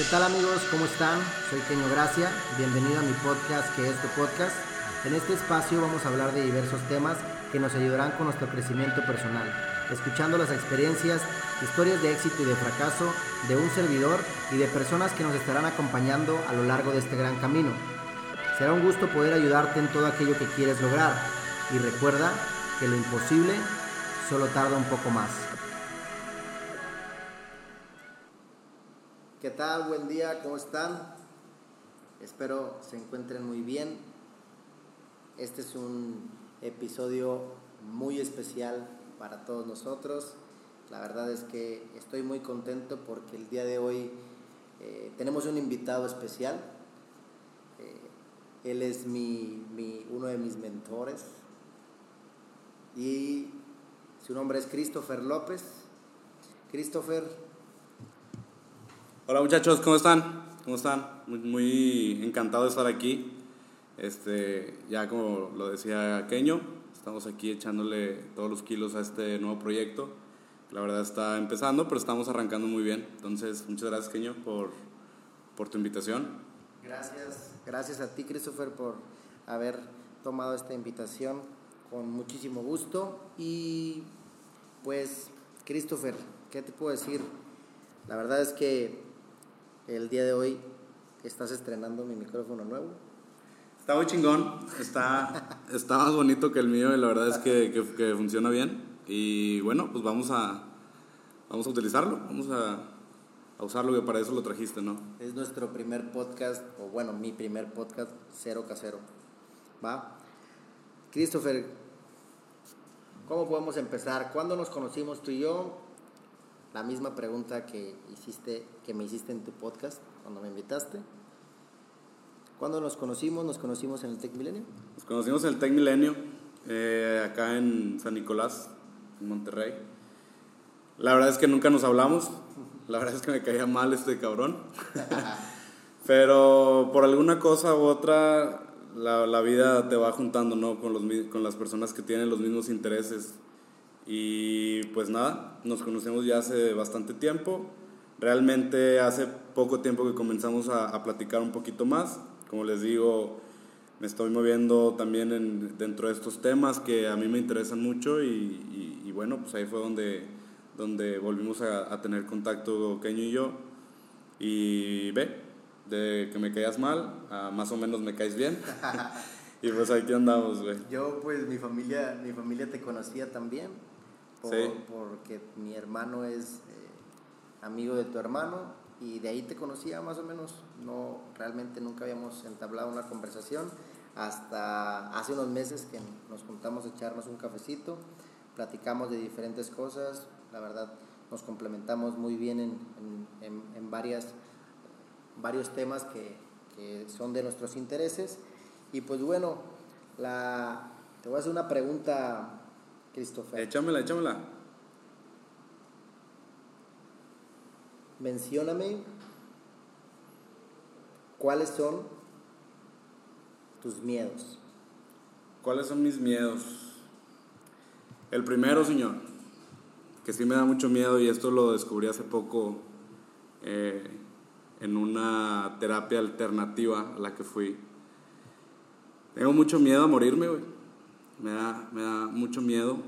¿Qué tal amigos? ¿Cómo están? Soy Keño Gracia, bienvenido a mi podcast que es tu podcast. En este espacio vamos a hablar de diversos temas que nos ayudarán con nuestro crecimiento personal, escuchando las experiencias, historias de éxito y de fracaso de un servidor y de personas que nos estarán acompañando a lo largo de este gran camino. Será un gusto poder ayudarte en todo aquello que quieres lograr y recuerda que lo imposible solo tarda un poco más. ¿Qué tal? Buen día, ¿cómo están? Espero se encuentren muy bien. Este es un episodio muy especial para todos nosotros. La verdad es que estoy muy contento porque el día de hoy eh, tenemos un invitado especial. Eh, él es mi, mi, uno de mis mentores y su nombre es Christopher López. Christopher, Hola muchachos, ¿cómo están? ¿Cómo están? Muy, muy, encantado de estar aquí. Este, ya como lo decía Keño, estamos aquí echándole todos los kilos a este nuevo proyecto. La verdad está empezando, pero estamos arrancando muy bien. Entonces, muchas gracias Keño por, por tu invitación. Gracias, gracias a ti Christopher por haber tomado esta invitación con muchísimo gusto. Y pues, Christopher, ¿qué te puedo decir? La verdad es que el día de hoy estás estrenando mi micrófono nuevo. Está muy chingón, está, está más bonito que el mío y la verdad es que, que, funciona bien. Y bueno, pues vamos a, vamos a utilizarlo, vamos a, a usarlo que para eso lo trajiste, ¿no? Es nuestro primer podcast, o bueno, mi primer podcast, cero casero. ¿Va? Christopher, ¿cómo podemos empezar? ¿Cuándo nos conocimos tú y yo? La misma pregunta que, hiciste, que me hiciste en tu podcast cuando me invitaste. ¿Cuándo nos conocimos? Nos conocimos en el Tech Milenio. Nos conocimos en el Tech Milenio, eh, acá en San Nicolás, en Monterrey. La verdad es que nunca nos hablamos. La verdad es que me caía mal este cabrón. Pero por alguna cosa u otra, la, la vida te va juntando, ¿no? Con, los, con las personas que tienen los mismos intereses y pues nada, nos conocemos ya hace bastante tiempo. Realmente hace poco tiempo que comenzamos a, platicar un poquito más. Como les digo, me estoy moviendo también en, dentro de estos temas que a mí me interesan mucho y, bueno, pues ahí fue donde, donde volvimos a, tener contacto Keño y yo. Y ve, de que me caías mal, más o menos me caes bien. y pues aquí andamos, güey. Yo pues mi familia, mi familia te conocía también porque mi hermano es eh, amigo de tu hermano y de ahí te conocía más o menos. No, realmente nunca habíamos entablado una conversación hasta hace unos meses que nos juntamos a echarnos un cafecito, platicamos de diferentes cosas, la verdad nos complementamos muy bien en, en, en, varias, varios temas que, que, son de nuestros intereses. Y pues bueno, la, te voy a hacer una pregunta Christopher. Échamela, échamela. Mencióname cuáles son tus miedos. ¿Cuáles son mis miedos? El primero, señor, que sí me da mucho miedo y esto lo descubrí hace poco eh, en una terapia alternativa a la que fui. Tengo mucho miedo a morirme, güey me da, me da mucho miedo.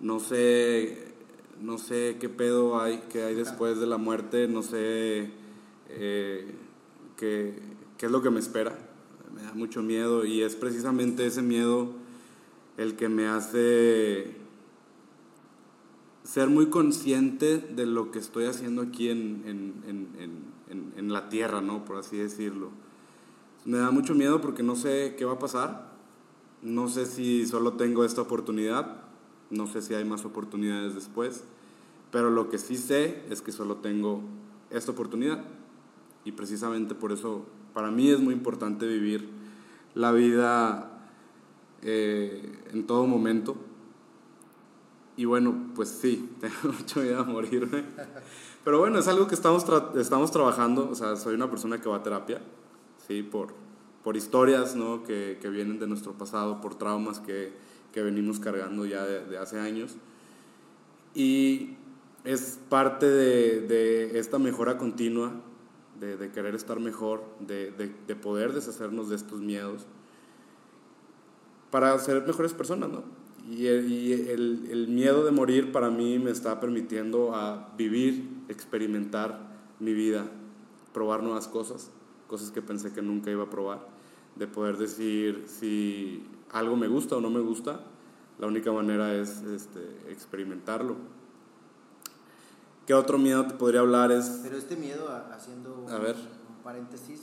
No sé, no sé qué pedo hay, qué hay después de la muerte, no sé eh, qué, qué es lo que me espera. Me da mucho miedo y es precisamente ese miedo el que me hace ser muy consciente de lo que estoy haciendo aquí en, en, en, en, la tierra, ¿no? Por así decirlo. Me da mucho miedo porque no sé qué va a pasar, no sé si solo tengo esta oportunidad, no sé si hay más oportunidades después, pero lo que sí sé es que solo tengo esta oportunidad. Y precisamente por eso para mí es muy importante vivir la vida eh, en todo momento. Y bueno, pues sí, tengo mucho miedo a morirme. Pero bueno, es algo que estamos, estamos trabajando. O sea, soy una persona que va a terapia, sí, por, por historias ¿no? que, que, vienen de nuestro pasado, por traumas que, que venimos cargando ya de, hace años. Y es parte de, de, esta mejora continua de, querer estar mejor, de, de, poder deshacernos de estos miedos para ser mejores personas, ¿no? Y, el, el, miedo de morir para mí me está permitiendo a vivir, experimentar mi vida, probar nuevas cosas, cosas que pensé que nunca iba a probar, de poder decir si algo me gusta o no me gusta, la única manera es este, experimentarlo. ¿Qué otro miedo te podría hablar? Es... Pero este miedo, haciendo a ver. Un, paréntesis,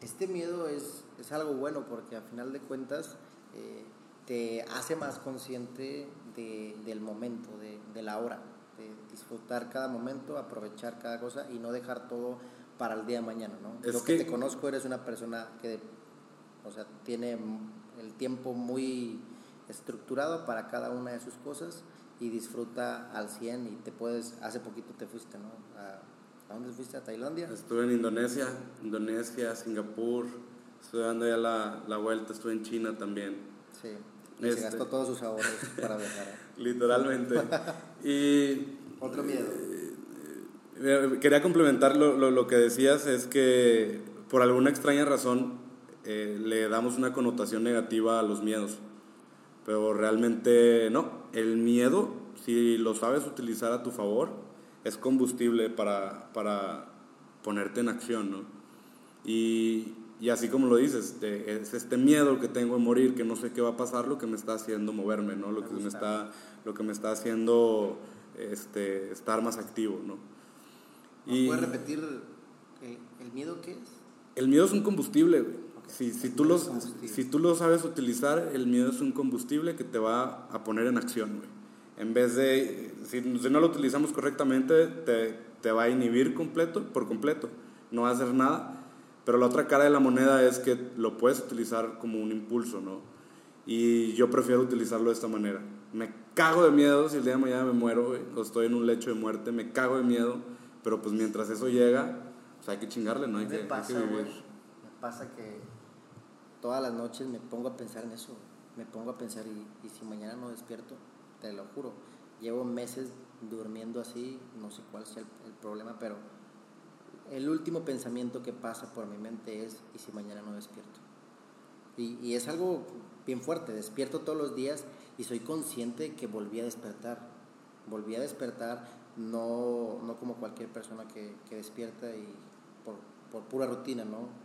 este miedo es, es, algo bueno porque al final de cuentas eh, te hace más consciente de, del momento, de, de, la hora, de disfrutar cada momento, aprovechar cada cosa y no dejar todo para el día de mañana, ¿no? Es Yo que, te conozco, eres una persona que, o sea, tiene el tiempo muy estructurado para cada una de sus cosas y disfruta al 100 y te puedes, hace poquito te fuiste, ¿no? ¿A, dónde fuiste? ¿A Tailandia? Estuve en Indonesia, Indonesia, Singapur, estuve dando ya la, la vuelta, estuve en China también. Sí, y se este gastó todos sus ahorros para viajar. Literalmente. y... Otro miedo. Eh, eh, quería complementar lo, lo, lo, que decías, es que por alguna extraña razón le damos una connotación negativa a los miedos pero realmente no. El miedo, si lo sabes utilizar a tu favor, es combustible para, para ponerte en acción, ¿no? Y, y así como lo dices, es este miedo que tengo de morir, que no sé qué va a pasar, lo que me está haciendo moverme, ¿no? Lo que me está, lo que me está haciendo este, estar más activo, ¿no? Y, ¿Puedes repetir el, el miedo qué es? El miedo es un combustible, güey. Si, si, tú los, si tú lo sabes utilizar, el miedo es un combustible que te va a poner en acción, güey. En vez de, si, no lo utilizamos correctamente, te, te, va a inhibir completo, por completo. No va a hacer nada. Pero la otra cara de la moneda es que lo puedes utilizar como un impulso, ¿no? Y yo prefiero utilizarlo de esta manera. Me cago de miedo si el día de mañana me muero, güey, o estoy en un lecho de muerte, me cago de miedo, pero pues mientras eso llega, pues hay que chingarle, ¿no? Hay, que, hay que vivir. Me pasa que todas las noches me pongo a pensar en eso, me pongo a pensar y, si mañana no despierto, te lo juro, llevo meses durmiendo así, no sé cuál sea el, problema, pero el último pensamiento que pasa por mi mente es, ¿y si mañana no despierto? Y, es algo bien fuerte, despierto todos los días y soy consciente que volví a despertar, volví a despertar no, no como cualquier persona que, que despierta y por, por pura rutina, ¿no?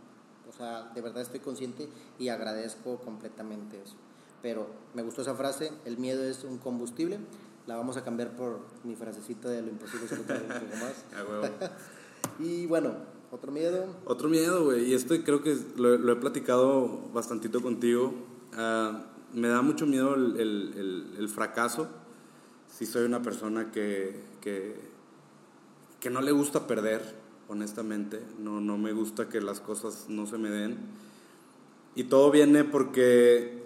O sea, de verdad estoy consciente y agradezco completamente eso. Pero me gustó esa frase, el miedo es un combustible. La vamos a cambiar por mi frasecita de lo imposible es un poco más. y bueno, otro miedo. Otro miedo, güey. Y esto creo que lo, he platicado bastantito contigo. Ah, me da mucho miedo el, el, el, fracaso. Si soy una persona que, que, que no le gusta perder honestamente. No, no me gusta que las cosas no se me den. Y todo viene porque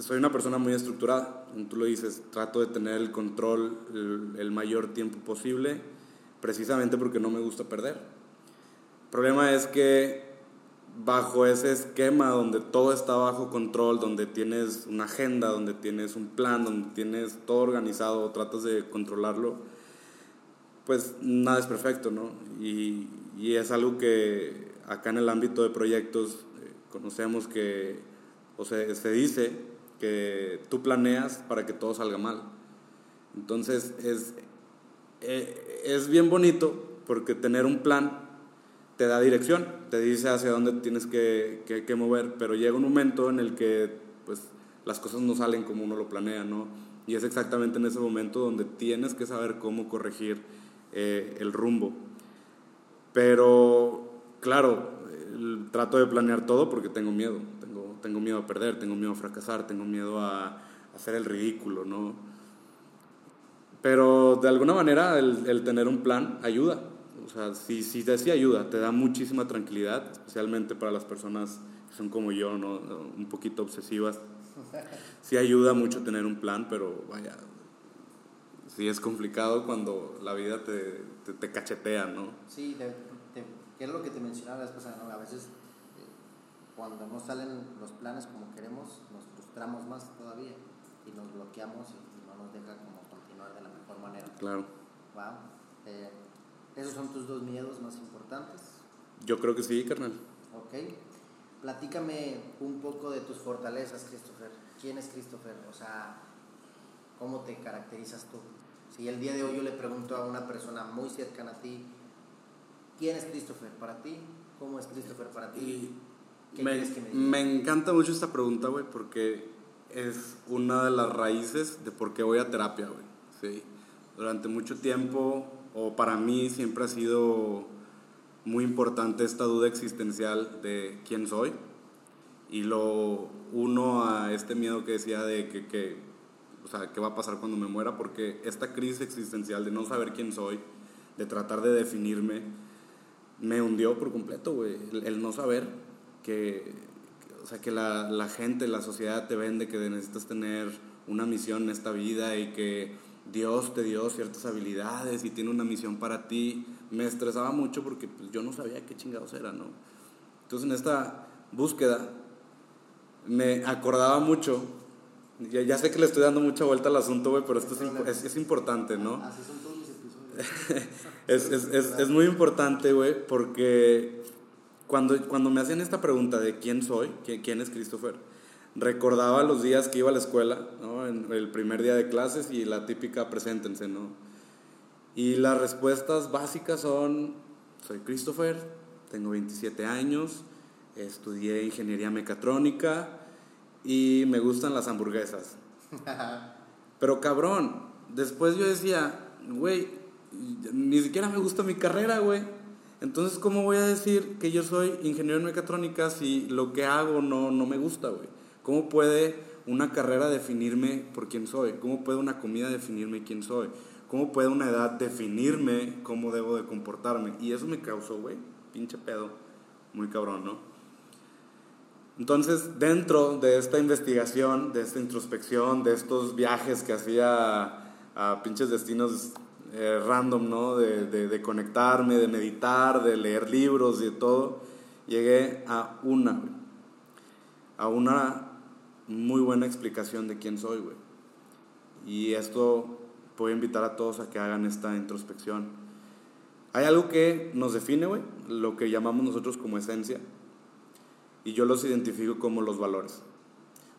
soy una persona muy estructurada. Tú lo dices, trato de tener el control el, mayor tiempo posible, precisamente porque no me gusta perder. El problema es que bajo ese esquema donde todo está bajo control, donde tienes una agenda, donde tienes un plan, donde tienes todo organizado, tratas de controlarlo, pues nada es perfecto, ¿no? Y, y es algo que acá en el ámbito de proyectos eh, conocemos que, o se, se dice que tú planeas para que todo salga mal. Entonces es, eh, es bien bonito porque tener un plan te da dirección, te dice hacia dónde tienes que, que, que, mover, pero llega un momento en el que pues, las cosas no salen como uno lo planea, ¿no? Y es exactamente en ese momento donde tienes que saber cómo corregir eh, el rumbo. Pero, claro, trato de planear todo porque tengo miedo. Tengo, tengo miedo a perder, tengo miedo a fracasar, tengo miedo a, hacer el ridículo, ¿no? Pero de alguna manera el, tener un plan ayuda. O sea, si te sí ayuda, te da muchísima tranquilidad, especialmente para las personas que son como yo, ¿no? Un poquito obsesivas. Sí ayuda mucho tener un plan, pero vaya, sí es complicado cuando la vida te, te, cachetea, ¿no? Sí, de, es lo que te mencionaba la vez ¿no? A veces eh, cuando no salen los planes como queremos, nos frustramos más todavía y nos bloqueamos y, no nos deja como continuar de la mejor manera. Claro. Wow. Eh, esos son tus dos miedos más importantes. Yo creo que sí, carnal. Ok. Platícame un poco de tus fortalezas, Christopher. ¿Quién es Christopher? O sea, ¿cómo te caracterizas tú? Si el día de hoy yo le pregunto a una persona muy cercana a ti, ¿quién es Christopher para ti? ¿Cómo es Christopher para ti? ¿Qué me, que me, me encanta mucho esta pregunta, güey, porque es una de las raíces de por qué voy a terapia, güey. Sí. Durante mucho tiempo, o para mí siempre ha sido muy importante esta duda existencial de quién soy. Y lo uno a este miedo que decía de que, que, o sea, qué va a pasar cuando me muera, porque esta crisis existencial de no saber quién soy, de tratar de definirme, me hundió por completo, güey. El, no saber que, o sea, que la, la gente, la sociedad te vende que necesitas tener una misión en esta vida y que Dios te dio ciertas habilidades y tiene una misión para ti me estresaba mucho porque pues, yo no sabía qué chingados era, ¿no? Entonces en esta búsqueda me acordaba mucho, ya, ya sé que le estoy dando mucha vuelta al asunto, güey, pero esto es, es, importante, ¿no? Así son todos episodios. es, es, muy importante, güey, porque cuando, cuando me hacían esta pregunta de quién soy, quién, quién es Christopher, recordaba los días que iba a la escuela, ¿no? En el primer día de clases y la típica preséntense, ¿no? Y las respuestas básicas son, soy Christopher, tengo 27 años, estudié ingeniería mecatrónica y me gustan las hamburguesas. Pero cabrón, después yo decía, güey, ni siquiera me gusta mi carrera, güey. Entonces, ¿cómo voy a decir que yo soy ingeniero en mecatrónica si lo que hago no, no me gusta, güey? ¿Cómo puede una carrera definirme por quién soy? ¿Cómo puede una comida definirme quién soy? ¿Cómo puede una edad definirme cómo debo de comportarme? Y eso me causó, güey, pinche pedo, muy cabrón, ¿no? Entonces, dentro de esta investigación, de esta introspección, de estos viajes que hacía a, pinches destinos eh, random, ¿no? De, de, conectarme, de meditar, de leer libros y de todo, llegué a una, a una muy buena explicación de quién soy, güey. Y esto a invitar a todos a que hagan esta introspección. Hay algo que nos define, güey, lo que llamamos nosotros como esencia, y yo los identifico como los valores.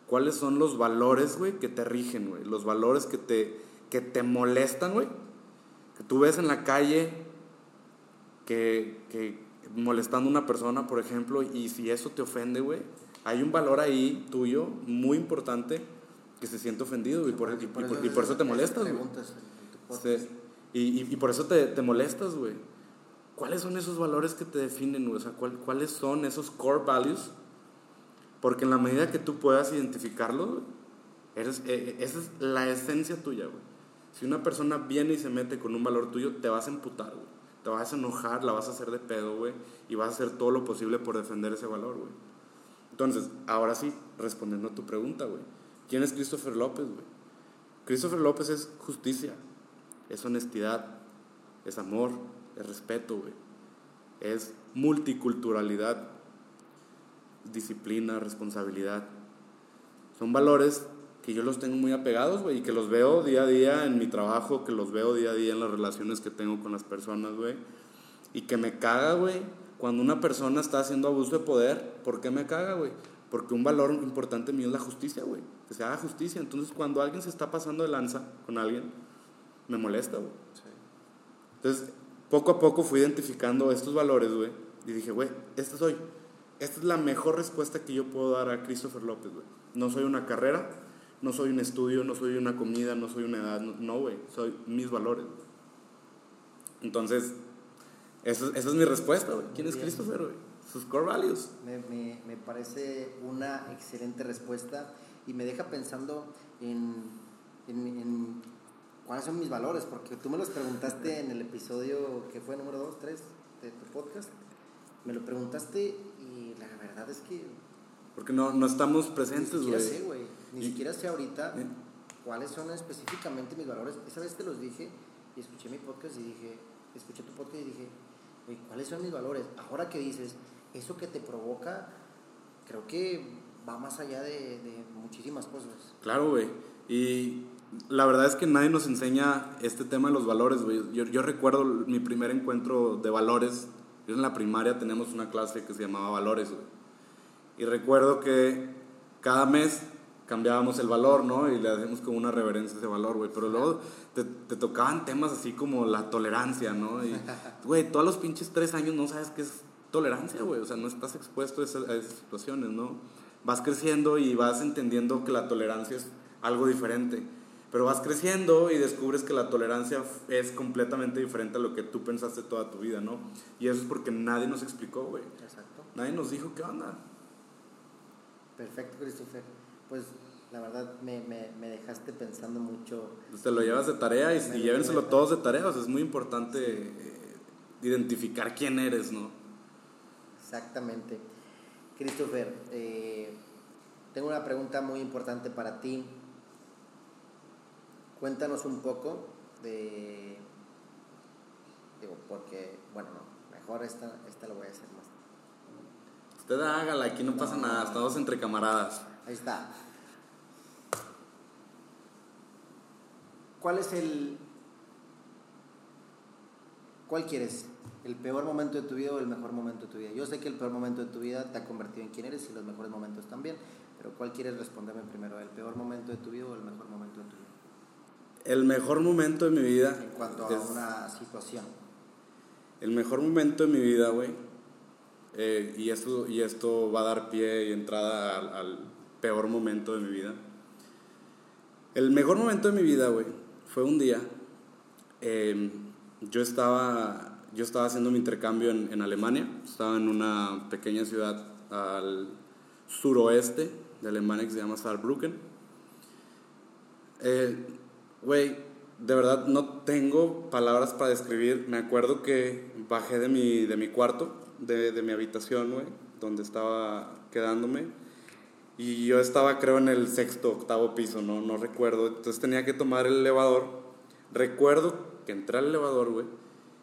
¿Cuáles son los valores, güey, que te rigen, güey? Los valores que te, que te molestan, güey. Que tú ves en la calle que, que molestando a una persona, por ejemplo, y si eso te ofende, güey, hay un valor ahí tuyo muy importante que se siente ofendido y, por, y, por, eso te molestas, güey. y, y, por eso te, te molestas, güey. ¿Cuáles son esos valores que te definen, güey? O sea, ¿cuáles son esos core values? Porque en la medida que tú puedas identificarlos, eres, e, e, esa es la esencia tuya, güey. Si una persona viene y se mete con un valor tuyo, te vas a emputar. Te vas a enojar, la vas a hacer de pedo, güey. Y vas a hacer todo lo posible por defender ese valor, güey. Entonces, ahora sí, respondiendo a tu pregunta, güey ¿Quién es Christopher López, güey? Christopher López es justicia, es honestidad, es amor, es respeto, güey. Es multiculturalidad, disciplina, responsabilidad. Son valores que yo los tengo muy apegados, güey, y que los veo día a día en mi trabajo, que los veo día a día en las relaciones que tengo con las personas, güey. Y que me caga, güey, cuando una persona está haciendo abuso de poder, ¿por qué me caga, güey? Porque un valor importante mío es la justicia, güey. Que se haga justicia. Entonces, cuando alguien se está pasando de lanza con alguien, me molesta, güey. Entonces, poco a poco fui identificando estos valores, güey. Y dije, güey, este soy. Esta es la mejor respuesta que yo puedo dar a Christopher López, güey. No soy una carrera, no soy un estudio, no soy una comida, no soy una edad. No, güey. Soy mis valores, Entonces, esa, esa es mi respuesta, güey. ¿Quién es Christopher, güey? sus core values. Me, me, me, parece una excelente respuesta y me deja pensando en, en, en, cuáles son mis valores, porque tú me los preguntaste en el episodio que fue número 2, 3 de tu podcast. Me lo preguntaste y la verdad es que... Porque no, no estamos presentes, güey. Siquiera sé, güey. Ni siquiera sé ahorita cuáles son específicamente mis valores. Esa vez te los dije y escuché mi podcast y dije, escuché tu podcast y dije, ¿cuáles son mis valores? Ahora que dices, eso que te provoca, creo que va más allá de, muchísimas cosas. Claro, güey. Y la verdad es que nadie nos enseña este tema de los valores, güey. Yo, yo, recuerdo mi primer encuentro de valores Yo en la primaria teníamos una clase que se llamaba Valores, güey. Y recuerdo que cada mes cambiábamos el valor, ¿no? Y le hacíamos como una reverencia a ese valor, güey. Pero luego te, te, tocaban temas así como la tolerancia, ¿no? Y, güey, todos los pinches tres años no sabes qué es tolerancia, güey. O sea, no estás expuesto a esas, a esas situaciones, ¿no? Vas creciendo y vas entendiendo que la tolerancia es algo diferente. Pero vas creciendo y descubres que la tolerancia es completamente diferente a lo que tú pensaste toda tu vida, ¿no? Y eso es porque nadie nos explicó, güey. Exacto. Nadie nos dijo qué onda. Perfecto, Christopher. Pues la verdad me, me, me dejaste pensando mucho. Pues te lo llevas de tarea y, y llévenselo todos de tarea. O sea, es muy importante eh, identificar quién eres, ¿no? Exactamente. Christopher, eh, tengo una pregunta muy importante para ti. Cuéntanos un poco de... Digo, porque, bueno, no, mejor esta, esta lo voy a hacer más. Usted hágala, aquí no, pasa nada, estamos entre camaradas. Ahí está. ¿Cuál es el... ¿Cuál quieres? ¿El peor momento de tu vida o el mejor momento de tu vida? Yo sé que el peor momento de tu vida te ha convertido en quien eres y los mejores momentos también, pero ¿cuál quieres responderme primero? ¿El peor momento de tu vida o el mejor momento de tu vida? El mejor momento de mi vida. En cuanto a una situación. El mejor momento de mi vida, güey. Eh, y, esto, y esto va a dar pie y entrada al, peor momento de mi vida. El mejor momento de mi vida, güey, fue un día. Em, yo, estaba, yo estaba haciendo mi intercambio en, en Alemania. Estaba en una pequeña ciudad al suroeste de Alemania que se llama Saarbrücken. Eh, güey, de verdad no tengo palabras para describir. Me acuerdo que bajé de mi, de mi cuarto, de, de mi habitación, güey, donde estaba quedándome. Y yo estaba, creo, en el sexto, octavo piso, ¿no? No recuerdo. Entonces tenía que tomar el elevador. Recuerdo que entré al elevador, güey.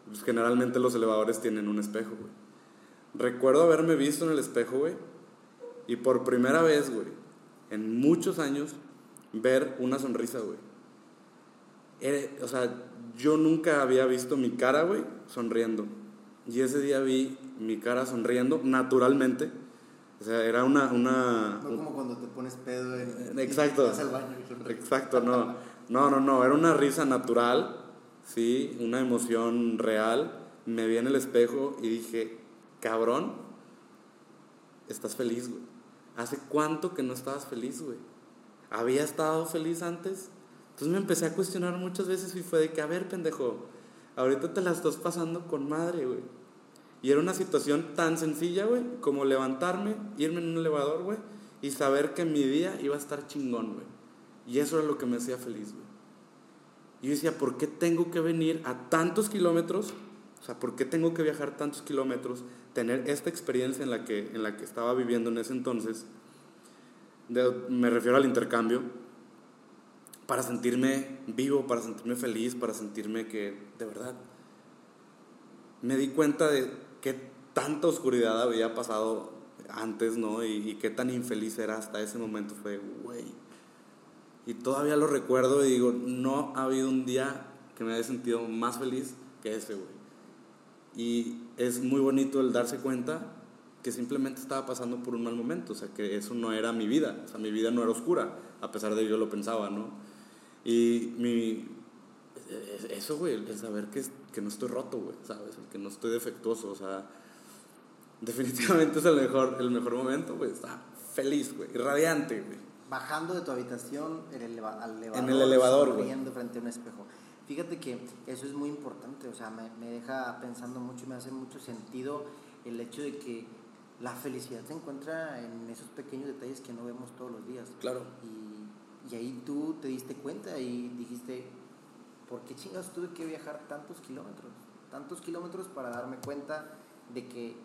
Pues generalmente los elevadores tienen un espejo, güey. Recuerdo haberme visto en el espejo, güey. Y por primera vez, güey, en muchos años, ver una sonrisa, güey. o sea, yo nunca había visto mi cara, güey, sonriendo. Y ese día vi mi cara sonriendo naturalmente. O sea, era una... una no como cuando te pones pedo en, Exacto. al baño exacto, no. No, no, no. Era una risa natural, sí, una emoción real. Me vi en el espejo y dije, cabrón, estás feliz, güey. ¿Hace cuánto que no estabas feliz, güey? ¿Había estado feliz antes? Entonces me empecé a cuestionar muchas veces y fue de que, a ver, pendejo, ahorita te la estás pasando con madre, güey. Y era una situación tan sencilla, güey, como levantarme, irme en un elevador, güey, y saber que mi día iba a estar chingón, güey. Y eso era lo que me hacía feliz, güey. Y yo decía, ¿por qué tengo que venir a tantos kilómetros? O sea, ¿por qué tengo que viajar tantos kilómetros tener esta experiencia en la que, en la que estaba viviendo en ese entonces, me refiero al intercambio, para sentirme vivo, para sentirme feliz, para sentirme que, de verdad, me di cuenta de qué tanta oscuridad había pasado antes, ¿no? Y, y qué tan infeliz era hasta ese momento. Fue, güey. Y todavía lo recuerdo y digo, no ha habido un día que me haya sentido más feliz que ese, güey. Y es muy bonito el darse cuenta que simplemente estaba pasando por un mal momento, o sea, que eso no era mi vida, o sea, mi vida no era oscura, a pesar de que yo lo pensaba, ¿no? Y mi, eso, güey, el saber que, que no estoy roto, güey, ¿sabes? El que no estoy defectuoso, o sea, definitivamente es el mejor, el mejor momento, güey, está feliz, güey, radiante, güey. Bajando de tu habitación el elevador, en el elevador, güey. frente a un espejo. Fíjate que eso es muy importante, o sea, me, me, deja pensando mucho y me hace mucho sentido el hecho de que la felicidad se encuentra en esos pequeños detalles que no vemos todos los días. Claro. Y, y ahí tú te diste cuenta y dijiste, ¿por qué chingados tuve que viajar tantos kilómetros? Tantos kilómetros para darme cuenta de que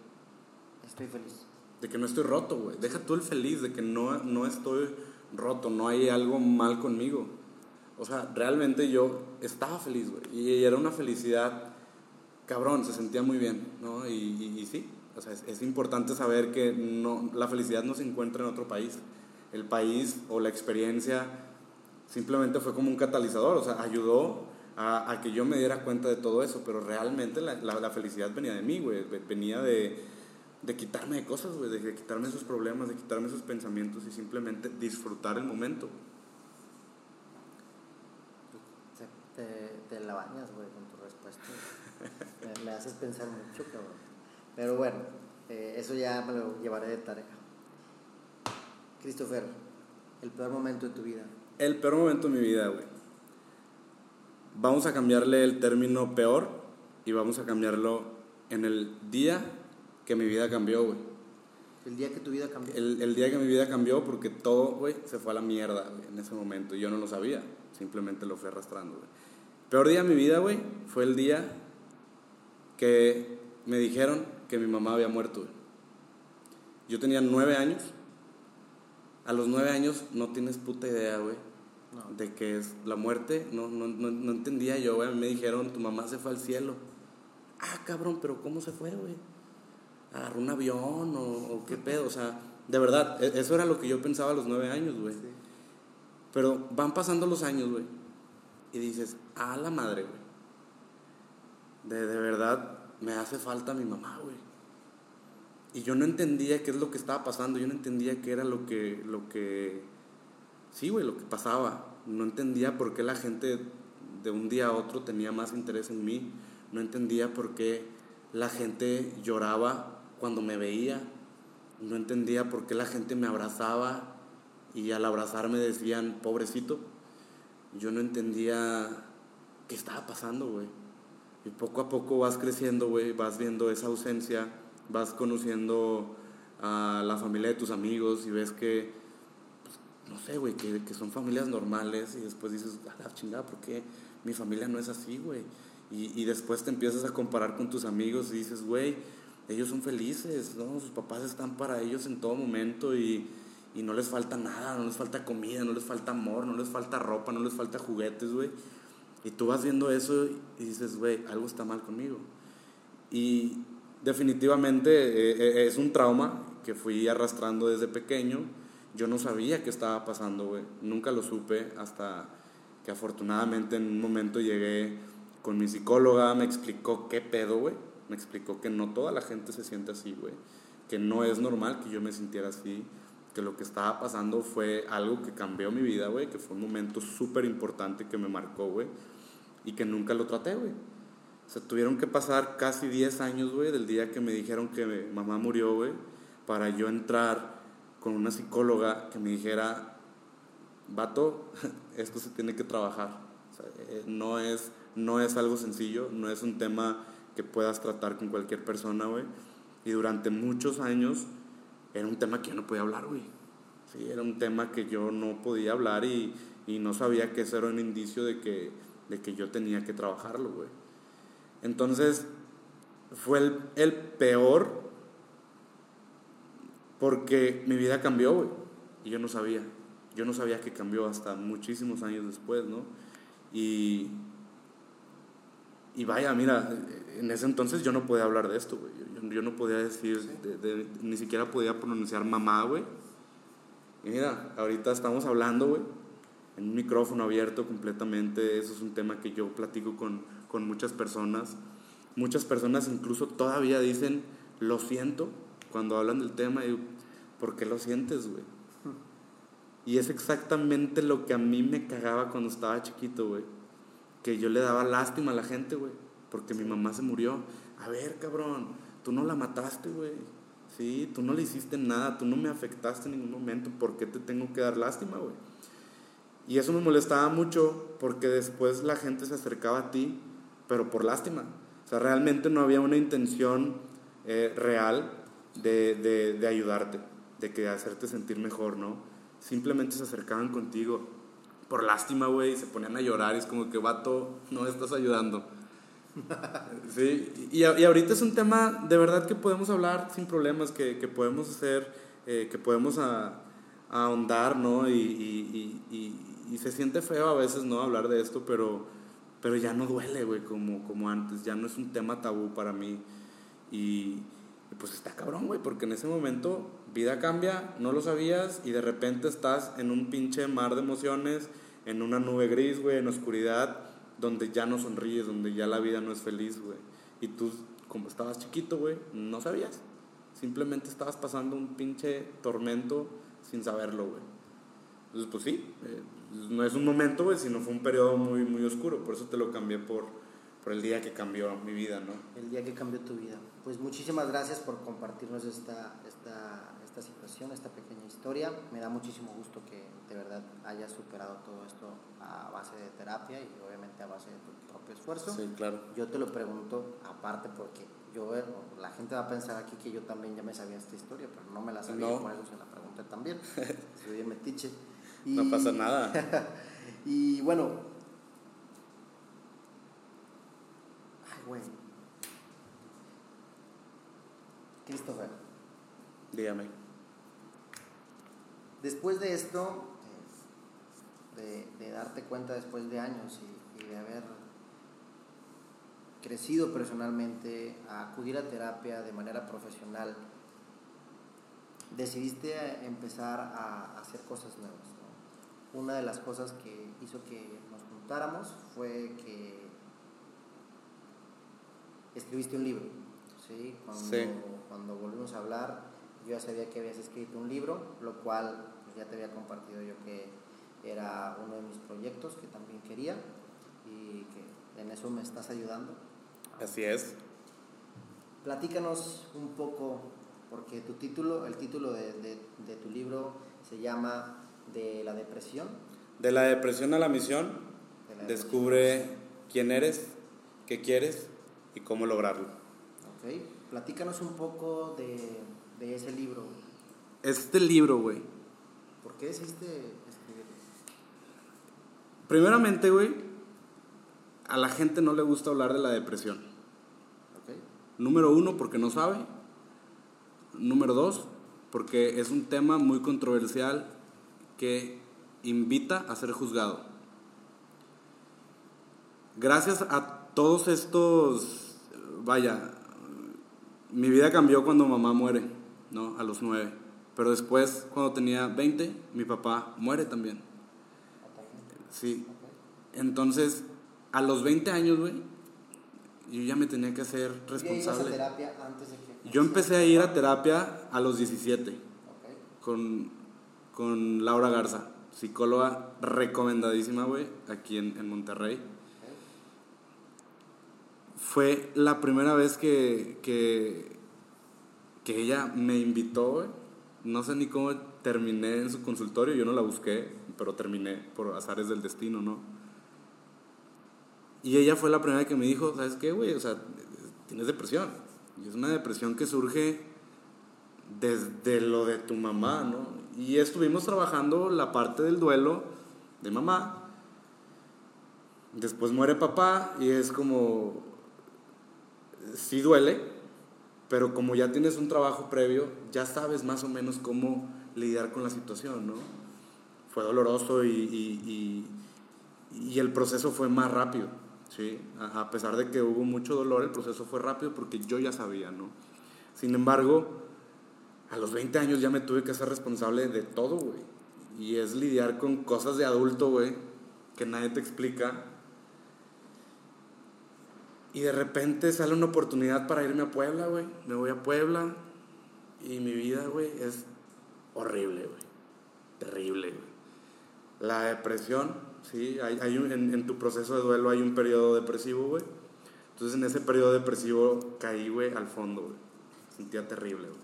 estoy feliz. De que no estoy roto, güey. Deja tú el feliz, de que no, no estoy roto, no hay algo mal conmigo o sea, realmente yo estaba feliz, güey. Y era una felicidad, cabrón, se sentía muy bien, ¿no? Y, y, sí, o sea, es, importante saber que no, la felicidad no se encuentra en otro país. El país o la experiencia simplemente fue como un catalizador, o sea, ayudó a, que yo me diera cuenta de todo eso, pero realmente la, la, felicidad venía de mí, güey, venía de, de quitarme de cosas, güey, de, quitarme esos problemas, de quitarme esos pensamientos y simplemente disfrutar el momento. Te, te la bañas, güey, con tu respuesta. me, haces pensar mucho, cabrón. Pero bueno, eh, eso ya me lo llevaré de tarea. Christopher, el peor momento de tu vida. El peor momento de mi vida, güey. Vamos a cambiarle el término peor y vamos a cambiarlo en el día que mi vida cambió, güey. El día que tu vida cambió. El, día que mi vida cambió porque todo, güey, se fue a la mierda en ese momento. Y yo no lo sabía, simplemente lo fui arrastrando, güey. Peor día de mi vida, güey, fue el día que me dijeron que mi mamá había muerto, Yo tenía nueve años. A los nueve años no tienes puta idea, güey, de qué es la muerte. No, no, no, no entendía yo, güey. Me dijeron, tu mamá se fue al cielo. Ah, cabrón, pero ¿cómo se fue, güey? agarró un avión o, qué pedo, o sea, de verdad, e, eso era lo que yo pensaba a los nueve años, güey. Pero van pasando los años, güey, y dices, a la madre, güey. De, de verdad, me hace falta mi mamá, güey. Y yo no entendía qué es lo que estaba pasando, yo no entendía qué era lo que, lo que, sí, güey, lo que pasaba. No entendía por qué la gente de un día a otro tenía más interés en mí. No entendía por qué la gente lloraba cuando me veía. No entendía por qué la gente me abrazaba y al abrazarme decían, pobrecito. Yo no entendía qué estaba pasando, güey. Y poco a poco vas creciendo, güey, vas viendo esa ausencia, vas conociendo a la familia de tus amigos y ves que, no sé, güey, que, que, son familias normales y después dices, a la chingada, ¿por qué mi familia no es así, güey? Y, y después te empiezas a comparar con tus amigos y dices, güey, ellos son felices, ¿no? Sus papás están para ellos en todo momento y, y no les falta nada, no les falta comida, no les falta amor, no les falta ropa, no les falta juguetes, güey. Y tú vas viendo eso y dices, güey, algo está mal conmigo. Y definitivamente eh, eh, es un trauma que fui arrastrando desde pequeño. Yo no sabía qué estaba pasando, güey. Nunca lo supe hasta que afortunadamente en un momento llegué con mi psicóloga, me explicó qué pedo, güey me explicó que no toda la gente se siente así, güey. Que no es normal que yo me sintiera así. Que lo que estaba pasando fue algo que cambió mi vida, güey. Que fue un momento súper importante que me marcó, güey. Y que nunca lo traté, güey. O sea, tuvieron que pasar casi 10 años, güey, del día que me dijeron que mamá murió, güey, para yo entrar con una psicóloga que me dijera, vato, esto se tiene que trabajar. O sea, eh, no, es, no es algo sencillo, no es un tema que puedas tratar con cualquier persona, güey. Y durante muchos años era un tema que yo no podía hablar, güey. Sí, era un tema que yo no podía hablar y, y no sabía que eso era un indicio de que, de que yo tenía que trabajarlo, güey. Entonces, fue el, el peor porque mi vida cambió, güey. Y yo no sabía. Yo no sabía que cambió hasta muchísimos años después, ¿no? Y, y vaya, mira, en ese entonces yo no podía hablar de esto, güey. Yo, no podía decir, ni siquiera podía pronunciar mamá, güey. Y mira, ahorita estamos hablando, güey, en un micrófono abierto completamente. Eso es un tema que yo platico con, con muchas personas. Muchas personas incluso todavía dicen, lo siento, cuando hablan del tema. Y, ¿Por qué lo sientes, güey? Y es exactamente lo que a mí me cagaba cuando estaba chiquito, güey que yo le daba lástima a la gente, güey, porque mi mamá se murió. A ver, cabrón, tú no la mataste, güey. Sí, tú no le hiciste nada, tú no me afectaste en ningún momento, ¿por qué te tengo que dar lástima, güey? Y eso me molestaba mucho porque después la gente se acercaba a ti, pero por lástima. O sea, realmente no había una intención eh, real de, de, de ayudarte, de que hacerte sentir mejor, ¿no? Simplemente se acercaban contigo por lástima, güey, se ponían a llorar y es como que, vato, no estás ayudando. sí, y, y, ahorita es un tema de verdad que podemos hablar sin problemas, que, que podemos hacer, eh, que podemos a, ahondar, ¿no? Y, y, y, se siente feo a veces, ¿no? Hablar de esto, pero, pero ya no duele, güey, como, como antes, ya no es un tema tabú para mí. Y, pues está cabrón, güey, porque en ese momento vida cambia, no lo sabías y de repente estás en un pinche mar de emociones, en una nube gris, güey, en oscuridad, donde ya no sonríes, donde ya la vida no es feliz, güey. Y tú, como estabas chiquito, güey, no sabías. Simplemente estabas pasando un pinche tormento sin saberlo, güey. Entonces, pues sí, eh, no es un momento, güey, sino fue un periodo muy, muy oscuro. Por eso te lo cambié por, por el día que cambió mi vida, ¿no? El día que cambió tu vida. Pues muchísimas gracias por compartirnos esta, esta, esta situación, esta pequeña historia. Me da muchísimo gusto que de verdad hayas superado todo esto a base de terapia y obviamente a base de tu propio esfuerzo. Sí, claro. Yo te lo pregunto aparte porque yo, eh, la gente va a pensar aquí que yo también ya me sabía esta historia, pero no me la sabía, no. por eso se la pregunté también. Soy metiche. Y, no pasa nada. y bueno, ay, güey. Christopher. Dígame. Después de esto, de, darte cuenta después de años y, de haber crecido personalmente, a acudir a terapia de manera profesional, decidiste empezar a hacer cosas nuevas. Una de las cosas que hizo que nos juntáramos fue que escribiste un libro. ¿sí? Cuando, cuando volvimos a hablar, yo sabía que habías escrito un libro, lo cual pues, ya te había compartido yo que era uno de mis proyectos que también quería y que en eso me estás ayudando. Así es. Platícanos un poco, porque tu título, el título de, de, tu libro se llama De la depresión. De la depresión a la misión, descubre quién eres, qué quieres y cómo lograrlo. Ok, platícanos un poco de, de ese libro. Este libro, güey, ¿Por qué decidiste escribir? Primeramente, güey, a la gente no le gusta hablar de la depresión. Número uno, porque no sabe. Número dos, porque es un tema muy controversial que invita a ser juzgado. Gracias a todos estos, vaya, mi vida cambió cuando mamá muere, ¿no? A los nueve. Pero después, cuando tenía 20, mi papá muere también. Sí. Entonces, a los 20 años, güey, yo ya me tenía que hacer responsable. ¿Y terapia antes de que... Yo empecé a ir a terapia a los 17 con, con Laura Garza, psicóloga recomendadísima, güey, aquí en, en Monterrey. Fue la primera vez que, que, que ella me invitó, no sé ni cómo terminé en su consultorio, yo no la busqué, pero terminé por azares del destino, ¿no? Y ella fue la primera que me dijo, ¿sabes qué, güey? O sea, tienes depresión. Y es una depresión que surge desde lo de tu mamá, ¿no? Y estuvimos trabajando la parte del duelo de mamá. Después muere papá y es como, sí duele, pero como ya tienes un trabajo previo, ya sabes más o menos cómo lidiar con la situación, ¿no? Fue doloroso y, y, el proceso fue más rápido, ¿sí? A, pesar de que hubo mucho dolor, el proceso fue rápido porque yo ya sabía, ¿no? Sin embargo, a los 20 años ya me tuve que ser responsable de todo, güey. Y es lidiar con cosas de adulto, güey, que nadie te explica y de repente sale una oportunidad para irme a Puebla, güey. Me voy a Puebla y mi vida, güey, es horrible, güey. Terrible, güey. La depresión, sí, hay, hay un, en, tu proceso de duelo hay un periodo depresivo, güey. Entonces en ese periodo depresivo caí, güey, al fondo, güey. Sentía terrible, güey.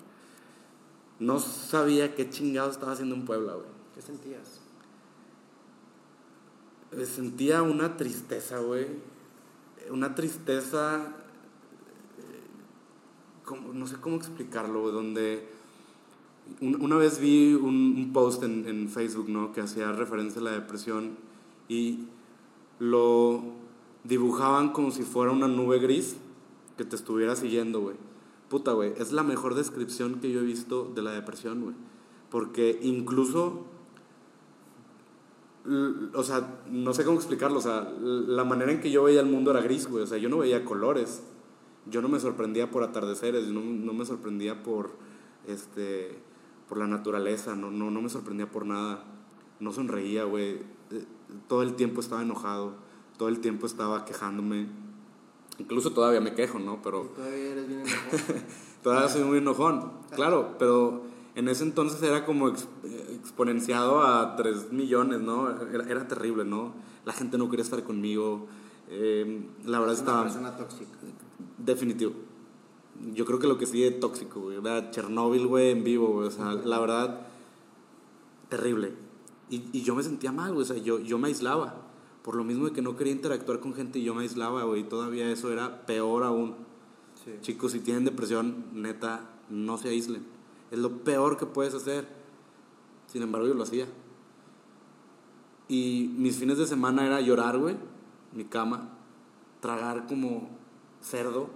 No sabía qué chingado estaba haciendo en Puebla, güey. ¿Qué sentías? Sentía una tristeza, güey una tristeza, eh, no sé cómo explicarlo, donde una vez vi un, post en, en, Facebook ¿no? que hacía referencia a la depresión y lo dibujaban como si fuera una nube gris que te estuviera siguiendo, güey. Puta, güey, es la mejor descripción que yo he visto de la depresión, güey. Porque incluso o sea, no sé cómo explicarlo, o sea, la manera en que yo veía el mundo era gris, güey, o sea, yo no veía colores, yo no me sorprendía por atardeceres, no, no me sorprendía por, este, por la naturaleza, no, no, no me sorprendía por nada, no sonreía, güey, eh, todo el tiempo estaba enojado, todo el tiempo estaba quejándome. Incluso todavía me quejo, ¿no? Pero... todavía eres bien enojón. todavía soy muy enojón, claro, pero en ese entonces era como exponenciado a 3 millones, ¿no? Era, terrible, ¿no? La gente no quería estar conmigo. Eh, la verdad estaba... Una persona tóxica. Definitivo. Yo creo que lo que sigue tóxico, güey. Era Chernobyl, güey, en vivo, güey. O sea, la verdad, terrible. Y, y, yo me sentía mal, güey. O sea, yo, yo me aislaba. Por lo mismo de que no quería interactuar con gente y yo me aislaba, güey. Y todavía eso era peor aún. Chicos, si tienen depresión, neta, no se aíslen. Es lo peor que puedes hacer. Sin embargo, yo lo hacía. Y mis fines de semana era llorar, güey. Mi cama. Tragar como cerdo.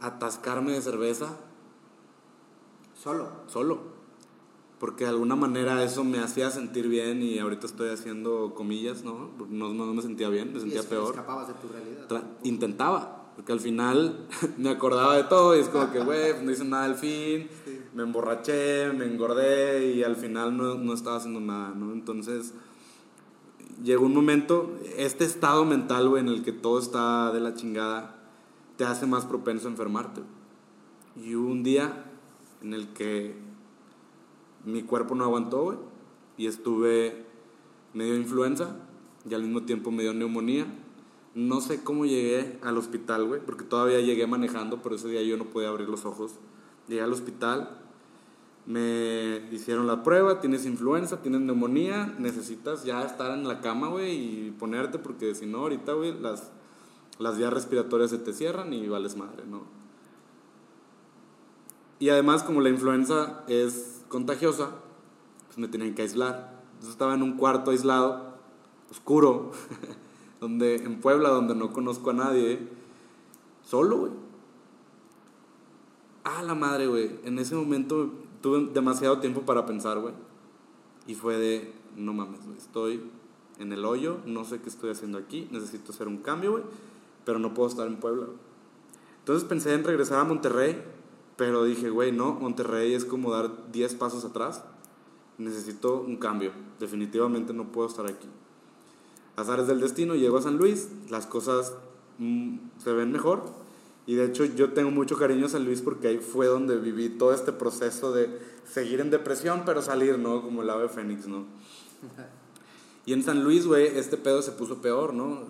Atascarme de cerveza. Solo. Solo porque de alguna manera eso me hacía sentir bien y ahorita estoy haciendo comillas, ¿no? No, no me sentía bien, me sentía peor. Escapabas de tu realidad. intentaba, porque al final me acordaba de todo y es como que, güey, pues no hice nada al fin, me emborraché, me engordé y al final no, no estaba haciendo nada, ¿no? Entonces llegó un momento, este estado mental, güey, en el que todo está de la chingada, te hace más propenso a enfermarte. Y hubo un día en el que mi cuerpo no aguantó, güey. Y estuve medio influenza y al mismo tiempo me dio neumonía. No sé cómo llegué al hospital, güey, porque todavía llegué manejando, pero ese día yo no podía abrir los ojos. Llegué al hospital, me hicieron la prueba, tienes influenza, tienes neumonía, necesitas ya estar en la cama, güey, y ponerte, porque si no, ahorita, güey, las, las vías respiratorias se te cierran y vales madre, ¿no? Y además, como la influenza es contagiosa, pues me tenían que aislar. Entonces estaba en un cuarto aislado, oscuro, donde, en Puebla, donde no conozco a nadie, solo, güey. Ah, la madre, güey. En ese momento tuve demasiado tiempo para pensar, güey. Y fue de, no mames, Estoy en el hoyo, no sé qué estoy haciendo aquí, necesito hacer un cambio, güey. Pero no puedo estar en Puebla. Entonces pensé en regresar a Monterrey pero dije, güey, no, Monterrey es como dar 10 pasos atrás. Necesito un cambio. Definitivamente no puedo estar aquí. Azares del destino, llego a San Luis, las cosas mm, se ven mejor. Y de hecho yo tengo mucho cariño a San Luis porque ahí fue donde viví todo este proceso de seguir en depresión, pero salir, ¿no? Como el ave fénix, ¿no? Y en San Luis, güey, este pedo se puso peor, ¿no?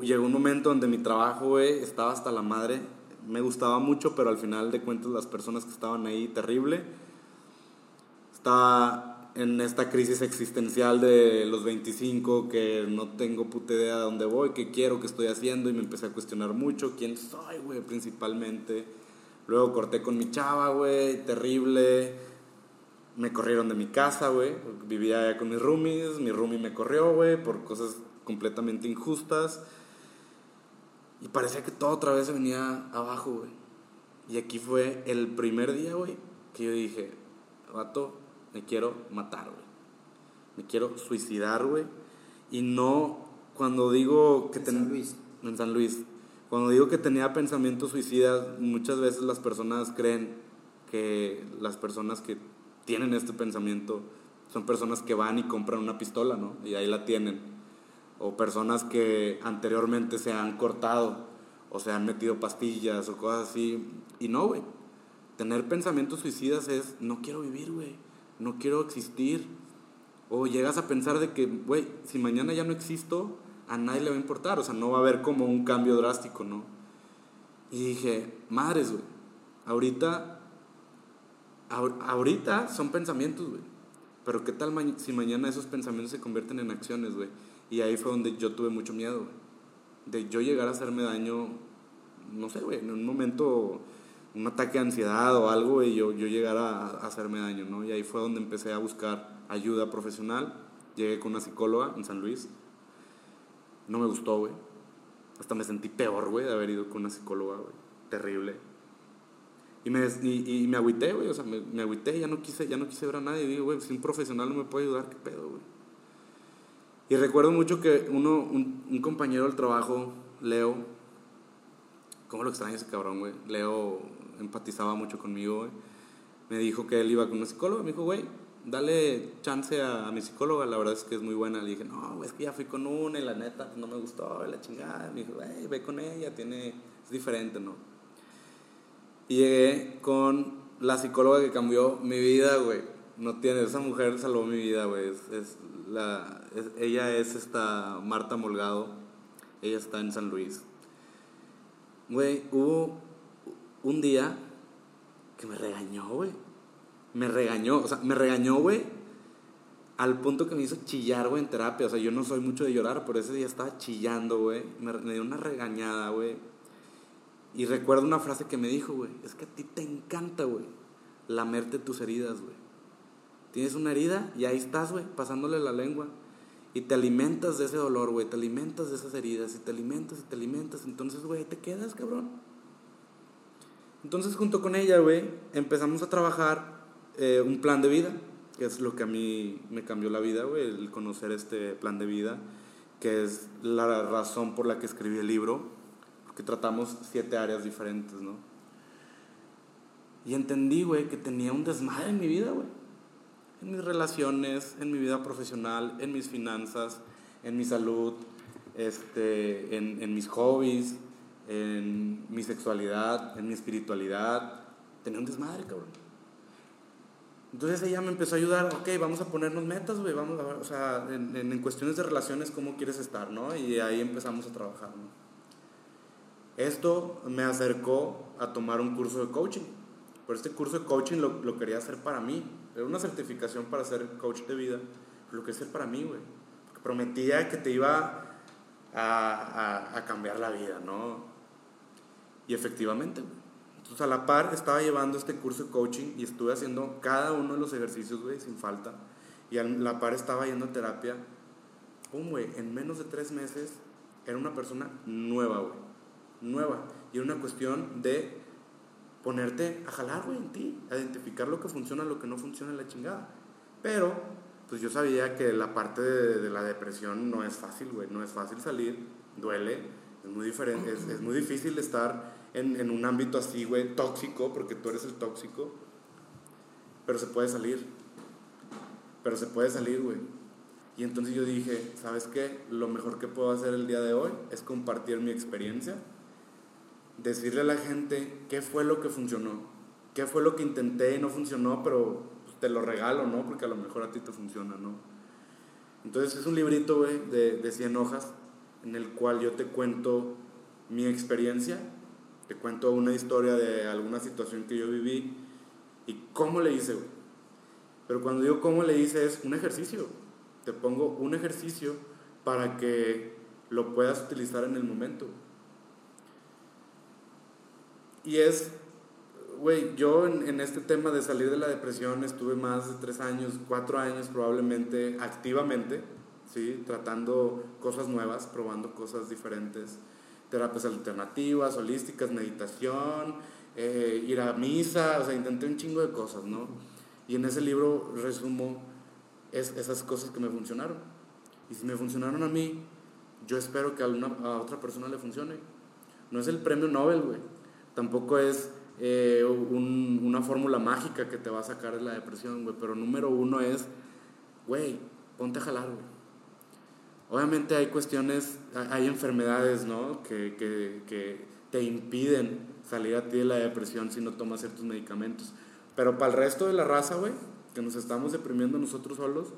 Llegó un momento donde mi trabajo, güey, estaba hasta la madre me gustaba mucho, pero al final de cuentas las personas que estaban ahí, terrible. Estaba en esta crisis existencial de los 25, que no tengo puta idea de dónde voy, qué quiero, qué estoy haciendo, y me empecé a cuestionar mucho quién soy, güey, principalmente. Luego corté con mi chava, güey, terrible. Me corrieron de mi casa, güey. Vivía con mis roomies, mi roomie me corrió, güey, por cosas completamente injustas. Y parecía que todo otra vez se venía abajo, güey. Y aquí fue el primer día, güey, que yo dije, vato, me quiero matar, güey. Me quiero suicidar, güey. Y no, cuando digo que... En San Luis. En San Luis. Cuando digo que tenía pensamientos suicidas, muchas veces las personas creen que las personas que tienen este pensamiento son personas que van y compran una pistola, ¿no? Y ahí la tienen o personas que anteriormente se han cortado o se han metido pastillas o cosas así. Y no, güey. Tener pensamientos suicidas es, no quiero vivir, güey. No quiero existir. O llegas a pensar de que, güey, si mañana ya no existo, a nadie le va a importar. O sea, no va a haber como un cambio drástico, ¿no? Y dije, madres, güey. Ahorita, ahorita son pensamientos, güey. Pero qué tal si mañana esos pensamientos se convierten en acciones, güey. Y ahí fue donde yo tuve mucho miedo, De yo llegar a hacerme daño, no sé, güey, en un momento, un ataque de ansiedad o algo, y yo, yo llegara a, hacerme daño, ¿no? Y ahí fue donde empecé a buscar ayuda profesional. Llegué con una psicóloga en San Luis. No me gustó, güey. Hasta me sentí peor, güey, de haber ido con una psicóloga, güey. Terrible. Y me, y, y me agüité, güey, o sea, me, me agüité, ya no quise, ya no quise ver a nadie. Y digo, güey, si un profesional no me puede ayudar, ¿qué pedo, güey? Y recuerdo mucho que uno, un, compañero del trabajo, Leo, ¿cómo lo extraño ese cabrón, güey? Leo empatizaba mucho conmigo, güey. Me dijo que él iba con una psicóloga, me dijo, güey, dale chance a, mi psicóloga, la verdad es que es muy buena. Le dije, no, es que ya fui con una y la neta pues, no me gustó, la chingada. Me dijo, ve con ella, tiene, es diferente, ¿no? Y llegué con la psicóloga que cambió mi vida, güey. No tiene, esa mujer salvó mi vida, güey. Es, la, ella es esta Marta Molgado. Ella está en San Luis. Güey, hubo un día que me regañó, güey. Me regañó, o sea, me regañó, güey, al punto que me hizo chillar, güey, en terapia. O sea, yo no soy mucho de llorar, pero ese día estaba chillando, güey. Me, dio una regañada, güey. Y recuerdo una frase que me dijo, güey, es que a ti te encanta, güey, lamerte tus heridas, güey. Tienes una herida y ahí estás, güey, pasándole la lengua. Y te alimentas de ese dolor, güey, te alimentas de esas heridas, y te alimentas y te alimentas. Entonces, güey, te quedas, cabrón. Entonces, junto con ella, güey, empezamos a trabajar eh, un plan de vida, que es lo que a mí me cambió la vida, güey, el conocer este plan de vida, que es la razón por la que escribí el libro que tratamos siete áreas diferentes, ¿no? Y entendí, güey, que tenía un desmadre en mi vida, güey. En mis relaciones, en mi vida profesional, en mis finanzas, en mi salud, este, en, en mis hobbies, en mi sexualidad, en mi espiritualidad. Tenía un desmadre, cabrón. Entonces ella me empezó a ayudar, ok, vamos a ponernos metas, güey, vamos a ver, o sea, en, en, cuestiones de relaciones, cómo quieres estar, ¿no? Y ahí empezamos a trabajar, ¿no? Esto me acercó a tomar un curso de coaching. Pero este curso de coaching lo, lo quería hacer para mí. Era una certificación para ser coach de vida. Lo quería hacer para mí, güey. Prometía que te iba a cambiar la vida, ¿no? Y efectivamente. Entonces a la par estaba llevando este curso de coaching y estuve haciendo cada uno de los ejercicios, güey, sin falta. Y a la par estaba yendo a terapia. Pum, güey, en menos de tres meses era una persona nueva, güey nueva. Y es una cuestión de ponerte a jalar, güey, en ti, a identificar lo que funciona, lo que no funciona la chingada. Pero, pues yo sabía que la parte de, la depresión no es fácil, güey, no es fácil salir, duele, es muy, diferente, es, muy difícil estar en, en un ámbito así, güey, tóxico, porque tú eres el tóxico, pero se puede salir, pero se puede salir, güey. Y entonces yo dije, ¿sabes qué? Lo mejor que puedo hacer el día de hoy es compartir mi experiencia decirle a la gente qué fue lo que funcionó, qué fue lo que intenté y no funcionó, pero te lo regalo, ¿no? Porque a lo mejor a ti te funciona, ¿no? Entonces es un librito, güey, de, de 100 hojas en el cual yo te cuento mi experiencia, te cuento una historia de alguna situación que yo viví y cómo le hice. Pero cuando digo cómo le hice es un ejercicio. Te pongo un ejercicio para que lo puedas utilizar en el momento. Y es, güey, yo en, este tema de salir de la depresión estuve más de tres años, cuatro años probablemente activamente, ¿sí? Tratando cosas nuevas, probando cosas diferentes, terapias alternativas, holísticas, meditación, eh, ir a misa, o sea, intenté un chingo de cosas, ¿no? Y en ese libro resumo es, esas cosas que me funcionaron. Y si me funcionaron a mí, yo espero que a, una, a otra persona le funcione. No es el premio Nobel, güey tampoco es eh, una fórmula mágica que te va a sacar de la depresión, güey. Pero número uno es, güey, ponte a jalar, güey. Obviamente hay cuestiones, hay enfermedades, ¿no? Que, que, que te impiden salir a ti de la depresión si no tomas ciertos medicamentos. Pero para el resto de la raza, güey, que nos estamos deprimiendo nosotros solos,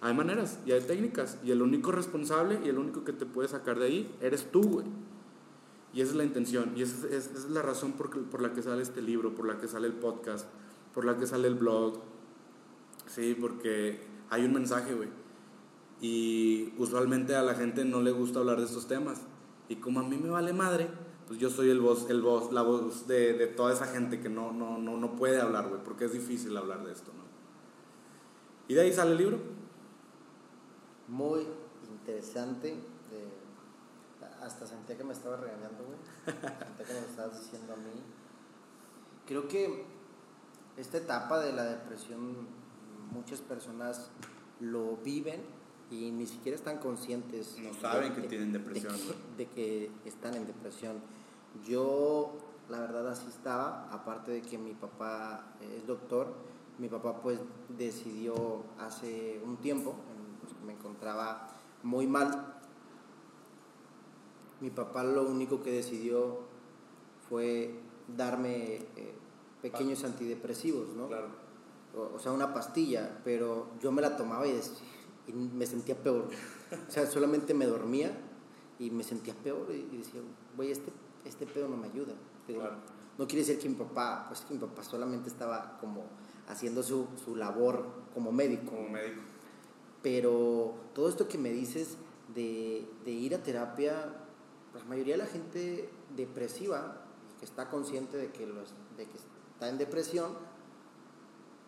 hay maneras y hay técnicas. Y el único responsable y el único que te puede sacar de ahí eres tú, güey. Y esa es la intención, y esa es, la razón por, por, la que sale este libro, por la que sale el podcast, por la que sale el blog. Sí, porque hay un mensaje, güey. Y usualmente a la gente no le gusta hablar de estos temas. Y como a mí me vale madre, pues yo soy el voz, el voz, la voz de, de toda esa gente que no, no, no, no puede hablar, güey, porque es difícil hablar de esto, ¿no? Y de ahí sale el libro. Muy interesante hasta sentía que me estaba regañando, güey. Sentía que me lo estabas diciendo a mí. Creo que esta etapa de la depresión, muchas personas lo viven y ni siquiera están conscientes. No saben que tienen depresión. De que, están en depresión. Yo, la verdad, así estaba. Aparte de que mi papá es doctor, mi papá pues decidió hace un tiempo, pues, me encontraba muy mal. Mi papá lo único que decidió fue darme eh, pequeños antidepresivos, ¿no? Claro. O, sea, una pastilla, pero yo me la tomaba y, y me sentía peor. O sea, solamente me dormía y me sentía peor y, decía, güey, este, este pedo no me ayuda. No quiere decir que mi papá, pues que mi papá solamente estaba como haciendo su, su labor como médico. Como médico. Pero todo esto que me dices de, de ir a terapia, la mayoría de la gente depresiva, que está consciente de que, los, de que está en depresión,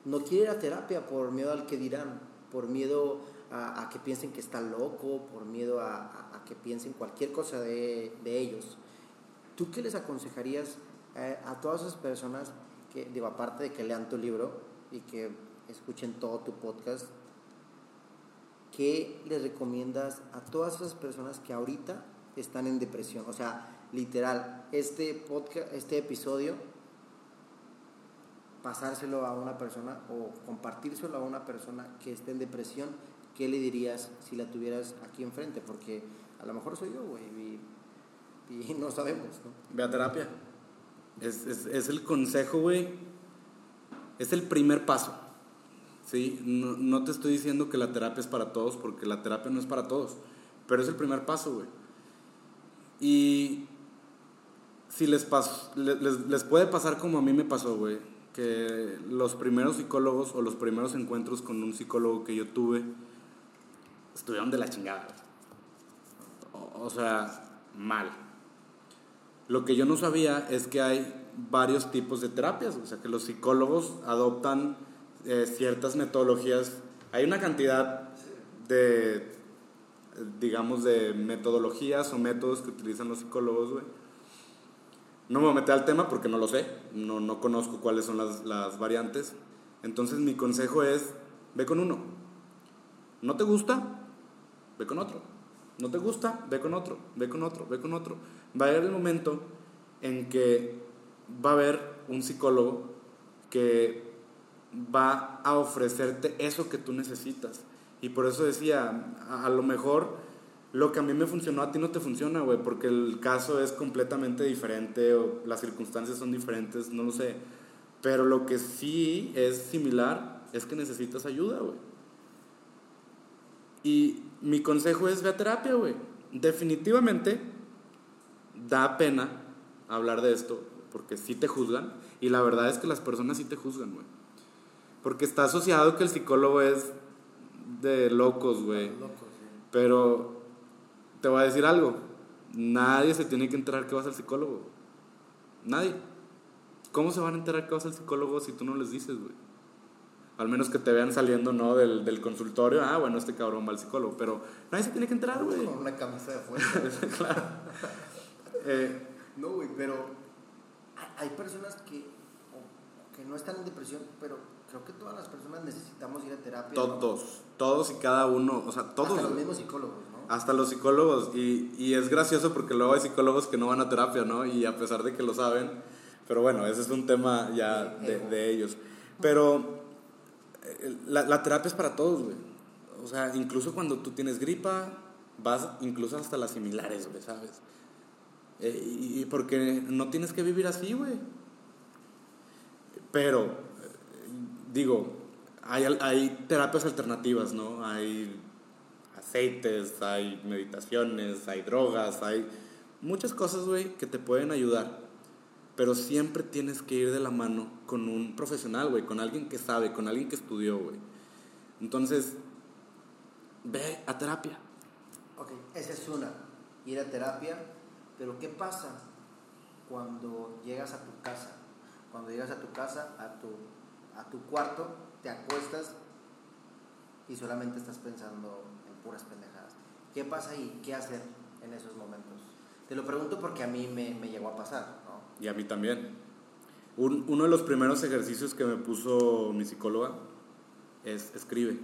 no quiere ir a terapia por miedo al que dirán, por miedo a, que piensen que está loco, por miedo a, que piensen cualquier cosa de, ellos. ¿Tú qué les aconsejarías eh, a todas esas personas que, digo, aparte de que lean tu libro y que escuchen todo tu podcast, ¿qué les recomiendas a todas esas personas que ahorita están en depresión? O sea, literal, este podcast, este episodio, pasárselo a una persona o compartírselo a una persona que esté en depresión, ¿qué le dirías si la tuvieras aquí enfrente? Porque a lo mejor soy yo, güey, y, no sabemos, ¿no? Ve a terapia. Es, es, es el consejo, güey. Es el primer paso. ¿sí? No, no, te estoy diciendo que la terapia es para todos, porque la terapia no es para todos, pero es el primer paso, güey. Y si les, les, les, puede pasar como a mí me pasó, güey, que los primeros psicólogos o los primeros encuentros con un psicólogo que yo tuve estuvieron de la chingada. O, sea, mal. Lo que yo no sabía es que hay varios tipos de terapias, o sea, que los psicólogos adoptan eh, ciertas metodologías. Hay una cantidad de, digamos, de metodologías o métodos que utilizan los psicólogos, güey no me voy a meter al tema porque no lo sé, no, no conozco cuáles son las, las variantes. Entonces mi consejo es, ve con uno. ¿No te gusta? Ve con otro. ¿No te gusta? Ve con otro, ve con otro, ve con otro. Va a haber el momento en que va a haber un psicólogo que va a ofrecerte eso que tú necesitas. Y por eso decía, a, a lo mejor lo que a mí me funcionó a ti no te funciona, güey, porque el caso es completamente diferente o las circunstancias son diferentes, no lo sé. Pero lo que sí es similar es que necesitas ayuda, güey. Y mi consejo es ve a terapia, güey. Definitivamente da pena hablar de esto porque sí te juzgan y la verdad es que las personas sí te juzgan, güey. Porque está asociado que el psicólogo es de locos, güey. Pero te voy a decir algo. Nadie se tiene que enterar que vas al psicólogo. Nadie. ¿Cómo se van a enterar que vas al psicólogo si tú no les dices, güey? Al menos que te vean saliendo, ¿no? Del, del, consultorio. Ah, bueno, este cabrón va al psicólogo. Pero nadie se tiene que enterar, güey. Con una camisa de fuerza. claro. Eh, no, güey, pero hay personas que, que no están en depresión, pero creo que todas las personas necesitamos ir a terapia. Todos, todos y cada uno. O sea, todos. Hasta los mismos psicólogos hasta los psicólogos. Y, y, es gracioso porque luego hay psicólogos que no van a terapia, ¿no? Y a pesar de que lo saben, pero bueno, ese es un tema ya de, de ellos. Pero la, terapia es para todos, güey. O sea, incluso cuando tú tienes gripa, vas incluso hasta las similares, güey, ¿sabes? Eh, y porque no tienes que vivir así, güey. Pero, eh, digo, hay, hay terapias alternativas, ¿no? Hay aceites, hay meditaciones, hay drogas, hay muchas cosas, güey, que te pueden ayudar. Pero siempre tienes que ir de la mano con un profesional, güey, con alguien que sabe, con alguien que estudió, güey. Entonces, ve a terapia. Ok, esa es una, ir a terapia, pero ¿qué pasa cuando llegas a tu casa? Cuando llegas a tu casa, a tu, a tu cuarto, te acuestas y solamente estás pensando puras pendejadas. ¿Qué pasa ahí? ¿Qué hacer en esos momentos? Te lo pregunto porque a mí me, me llegó a pasar. Y a mí también. Un, uno de los primeros ejercicios que me puso mi psicóloga es escribe.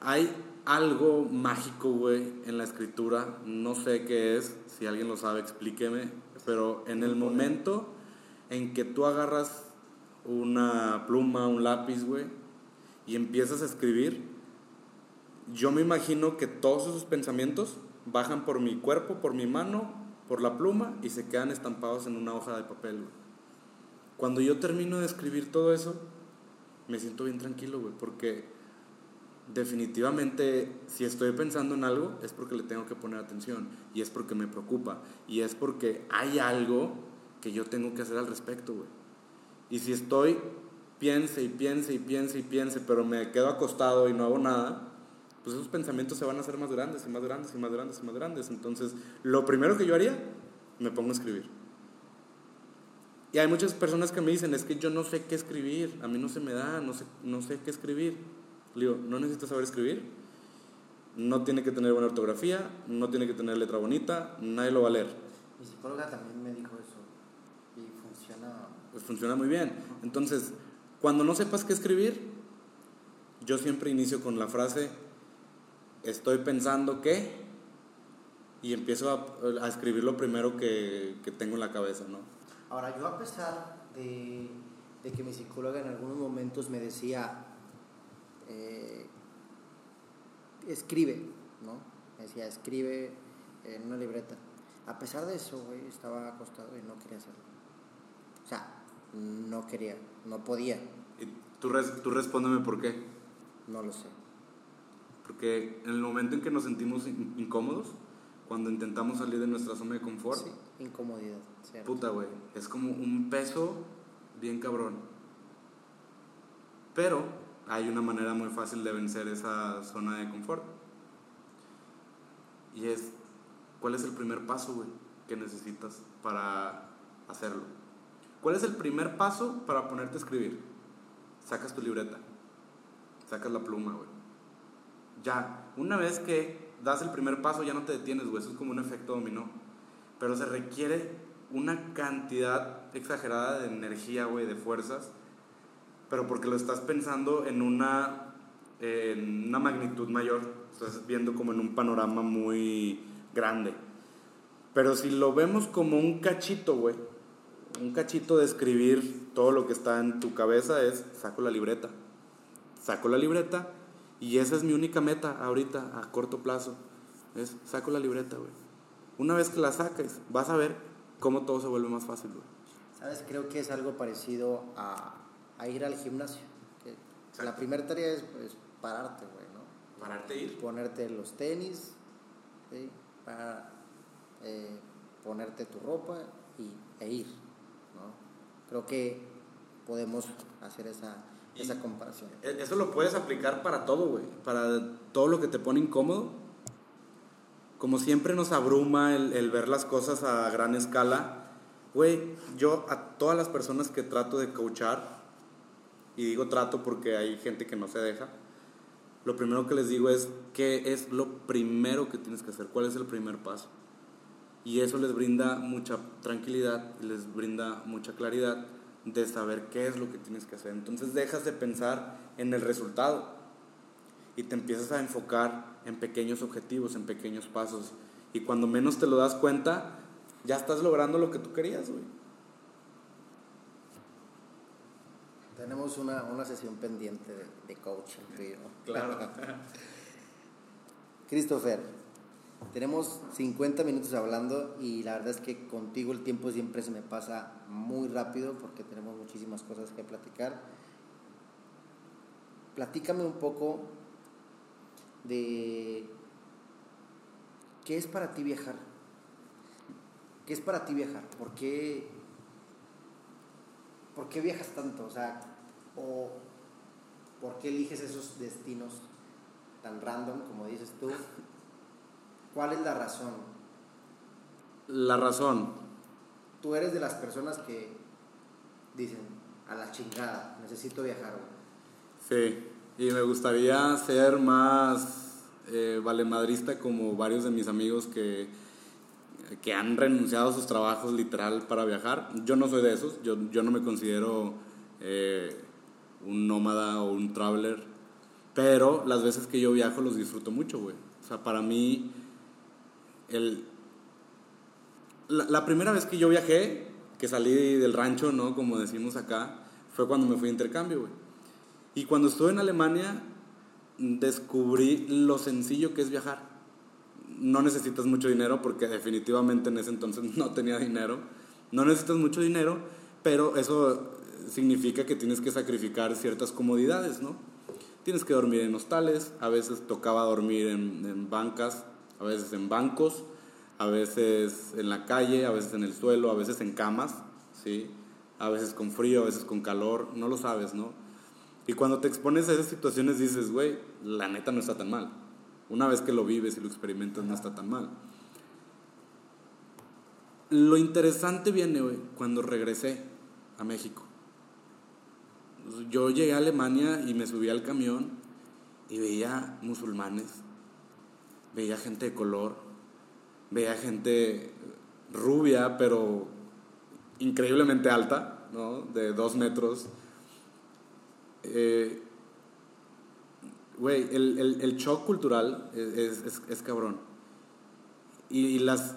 Hay algo mágico, güey, en la escritura. No sé qué es. Si alguien lo sabe, explíqueme. Pero en el momento en que tú agarras una pluma, un lápiz, güey, y empiezas a escribir, yo me imagino que todos esos pensamientos bajan por mi cuerpo, por mi mano, por la pluma y se quedan estampados en una hoja de papel. Cuando yo termino de escribir todo eso, me siento bien tranquilo, güey, porque definitivamente si estoy pensando en algo es porque le tengo que poner atención y es porque me preocupa y es porque hay algo que yo tengo que hacer al respecto, güey. Y si estoy piense y piense y piense y piense, pero me quedo acostado y no hago nada, pues esos pensamientos se van a hacer más grandes y más grandes y más grandes y más grandes. Entonces, lo primero que yo haría, me pongo a escribir. Y hay muchas personas que me dicen, es que yo no sé qué escribir, a mí no se me da, no sé, no sé qué escribir. Le digo, no necesitas saber escribir, no tiene que tener buena ortografía, no tiene que tener letra bonita, nadie lo va a leer. Mi psicóloga también me dijo eso y funciona. Pues funciona muy bien. Entonces, cuando no sepas qué escribir, yo siempre inicio con la frase, estoy pensando que, y empiezo a, a escribir lo primero que, que, tengo en la cabeza, ¿no? Ahora, yo a pesar de, de que mi psicóloga en algunos momentos me decía, eh, escribe, ¿no? Me decía, escribe en una libreta. A pesar de eso, güey, estaba acostado y no quería hacerlo. O sea, no quería, no podía. ¿Y tú, res, tú respóndeme por qué? No lo sé. Porque en el momento en que nos sentimos incómodos, cuando intentamos salir de nuestra zona de confort, sí, incomodidad. Cierto. Puta, güey, es como un peso bien cabrón. Pero hay una manera muy fácil de vencer esa zona de confort. Y es, ¿cuál es el primer paso, güey, que necesitas para hacerlo? ¿Cuál es el primer paso para ponerte a escribir? Sacas tu libreta, sacas la pluma, güey. Ya, una vez que das el primer paso, ya no te detienes, güey. Eso es como un efecto dominó. Pero se requiere una cantidad exagerada de energía, güey, de fuerzas pero porque lo estás pensando en una, en una magnitud mayor, estás viendo como en un panorama muy grande. Pero si lo vemos como un cachito, güey, un cachito de escribir todo lo que está en tu cabeza es, saco la libreta. Saco la libreta y esa es mi única meta ahorita, a corto plazo. Es, saco la libreta, güey. Una vez que la saques, vas a ver cómo todo se vuelve más fácil, güey. ¿Sabes? Creo que es algo parecido a, a ir al gimnasio. la primera tarea es pues, pararte, güey, ¿no? Pararte ir. Ponerte los tenis, ¿sí? Para eh, ponerte tu ropa y, e ir, ¿no? Creo que podemos hacer esa, esa comparación. E, eso lo puedes aplicar para todo, güey. Para todo lo que te pone incómodo. Como siempre nos abruma el, el ver las cosas a gran escala. Güey, yo a todas las personas que trato de coachar, y digo trato porque hay gente que no se deja, lo primero que les digo es qué es lo primero que tienes que hacer, cuál es el primer paso. Y eso les brinda mucha tranquilidad, les brinda mucha claridad de saber qué es lo que tienes que hacer. Entonces dejas de pensar en el resultado y te empiezas a enfocar en pequeños objetivos, en pequeños pasos. Y cuando menos te lo das cuenta, ya estás logrando lo que tú querías, güey. Tenemos una, una sesión pendiente de, de coaching, Claro. Christopher, tenemos 50 minutos hablando y la verdad es que contigo el tiempo siempre se me pasa muy rápido porque tenemos muchísimas cosas que platicar. Platícame un poco de qué es para ti viajar. ¿Qué es para ti viajar? ¿Por qué, ¿por qué viajas tanto? O sea, ¿O por qué eliges esos destinos tan random, como dices tú? ¿Cuál es la razón? La razón. Tú eres de las personas que dicen, a la chingada, necesito viajar. Sí, y me gustaría ser más eh, valemadrista como varios de mis amigos que, que han renunciado a sus trabajos literal para viajar. Yo no soy de esos, yo, yo no me considero... Eh, un nómada o un traveler, pero las veces que yo viajo los disfruto mucho, güey. O sea, para mí, el, la, primera vez que yo viajé, que salí del rancho, ¿no? Como decimos acá, fue cuando me fui a intercambio, güey. Y cuando estuve en Alemania, descubrí lo sencillo que es viajar. No necesitas mucho dinero porque definitivamente en ese entonces no tenía dinero. No necesitas mucho dinero, pero eso significa que tienes que sacrificar ciertas comodidades, ¿no? Tienes que dormir en hostales, a veces tocaba dormir en, en bancas, a veces en bancos, a veces en la calle, a veces en el suelo, a veces en camas, ¿sí? A veces con frío, a veces con calor, no lo sabes, ¿no? Y cuando te expones a esas situaciones dices, güey, la neta no está tan mal. Una vez que lo vives y lo experimentas no está tan mal. Lo interesante viene, güey, cuando regresé a México. Yo llegué a Alemania y me subí al camión y veía musulmanes, veía gente de color, veía gente rubia, pero increíblemente alta, ¿no? De dos metros. Eh, güey, el, el, el, shock cultural es, es, es cabrón. Y, y, las,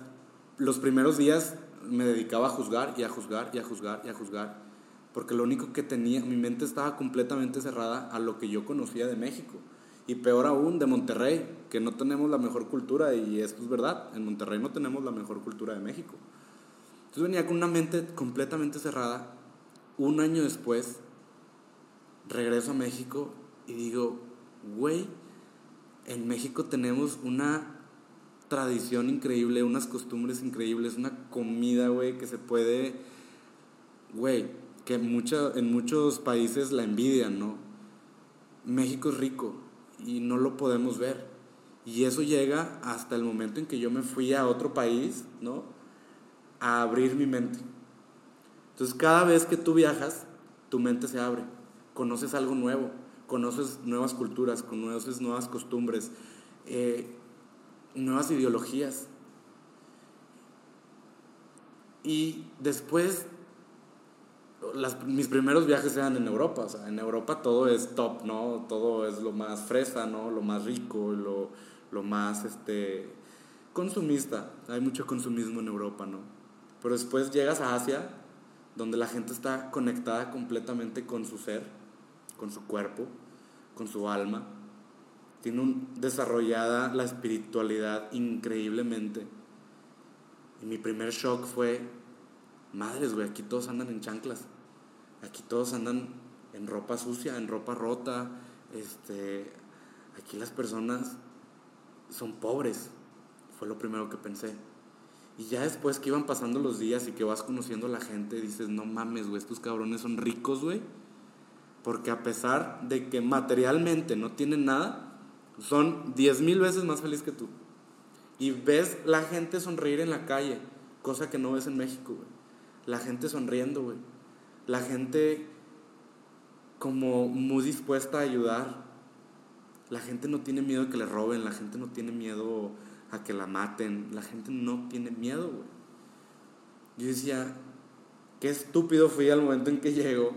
los primeros días me dedicaba a juzgar y a juzgar y a juzgar y a juzgar. Porque lo único que tenía, mi mente estaba completamente cerrada a lo que yo conocía de México. Y peor aún, de Monterrey, que no tenemos la mejor cultura, y esto es verdad, en Monterrey no tenemos la mejor cultura de México. Entonces venía con una mente completamente cerrada. Un año después, regreso a México y digo, güey, en México tenemos una tradición increíble, unas costumbres increíbles, una comida, güey, que se puede, güey, que mucha, en muchos países la envidian, ¿no? México es rico y no lo podemos ver. Y eso llega hasta el momento en que yo me fui a otro país, ¿no? A abrir mi mente. Entonces cada vez que tú viajas, tu mente se abre, conoces algo nuevo, conoces nuevas culturas, conoces nuevas costumbres, eh, nuevas ideologías. Y después, mis primeros viajes eran en Europa, o sea, en Europa todo es top, ¿no? Todo es lo más fresa, ¿no? Lo más rico, lo, lo más, este, consumista. Hay mucho consumismo en Europa, ¿no? Pero después llegas a Asia, donde la gente está conectada completamente con su ser, con su cuerpo, con su alma. Tiene un, desarrollada la espiritualidad increíblemente. Y mi primer shock fue, madres, güey, aquí todos andan en chanclas. Aquí todos andan en ropa sucia, en ropa rota. Este, aquí las personas son pobres. Fue lo primero que pensé. Y ya después que iban pasando los días y que vas conociendo a la gente, dices, no mames, güey, estos cabrones son ricos, güey. Porque a pesar de que materialmente no tienen nada, son diez mil veces más felices que tú. Y ves la gente sonreír en la calle, cosa que no ves en México, güey. La gente sonriendo, güey. La gente como muy dispuesta a ayudar. La gente no tiene miedo de que le roben, la gente no tiene miedo a que la maten, la gente no tiene miedo, güey. Yo decía, qué estúpido fui al momento en que llego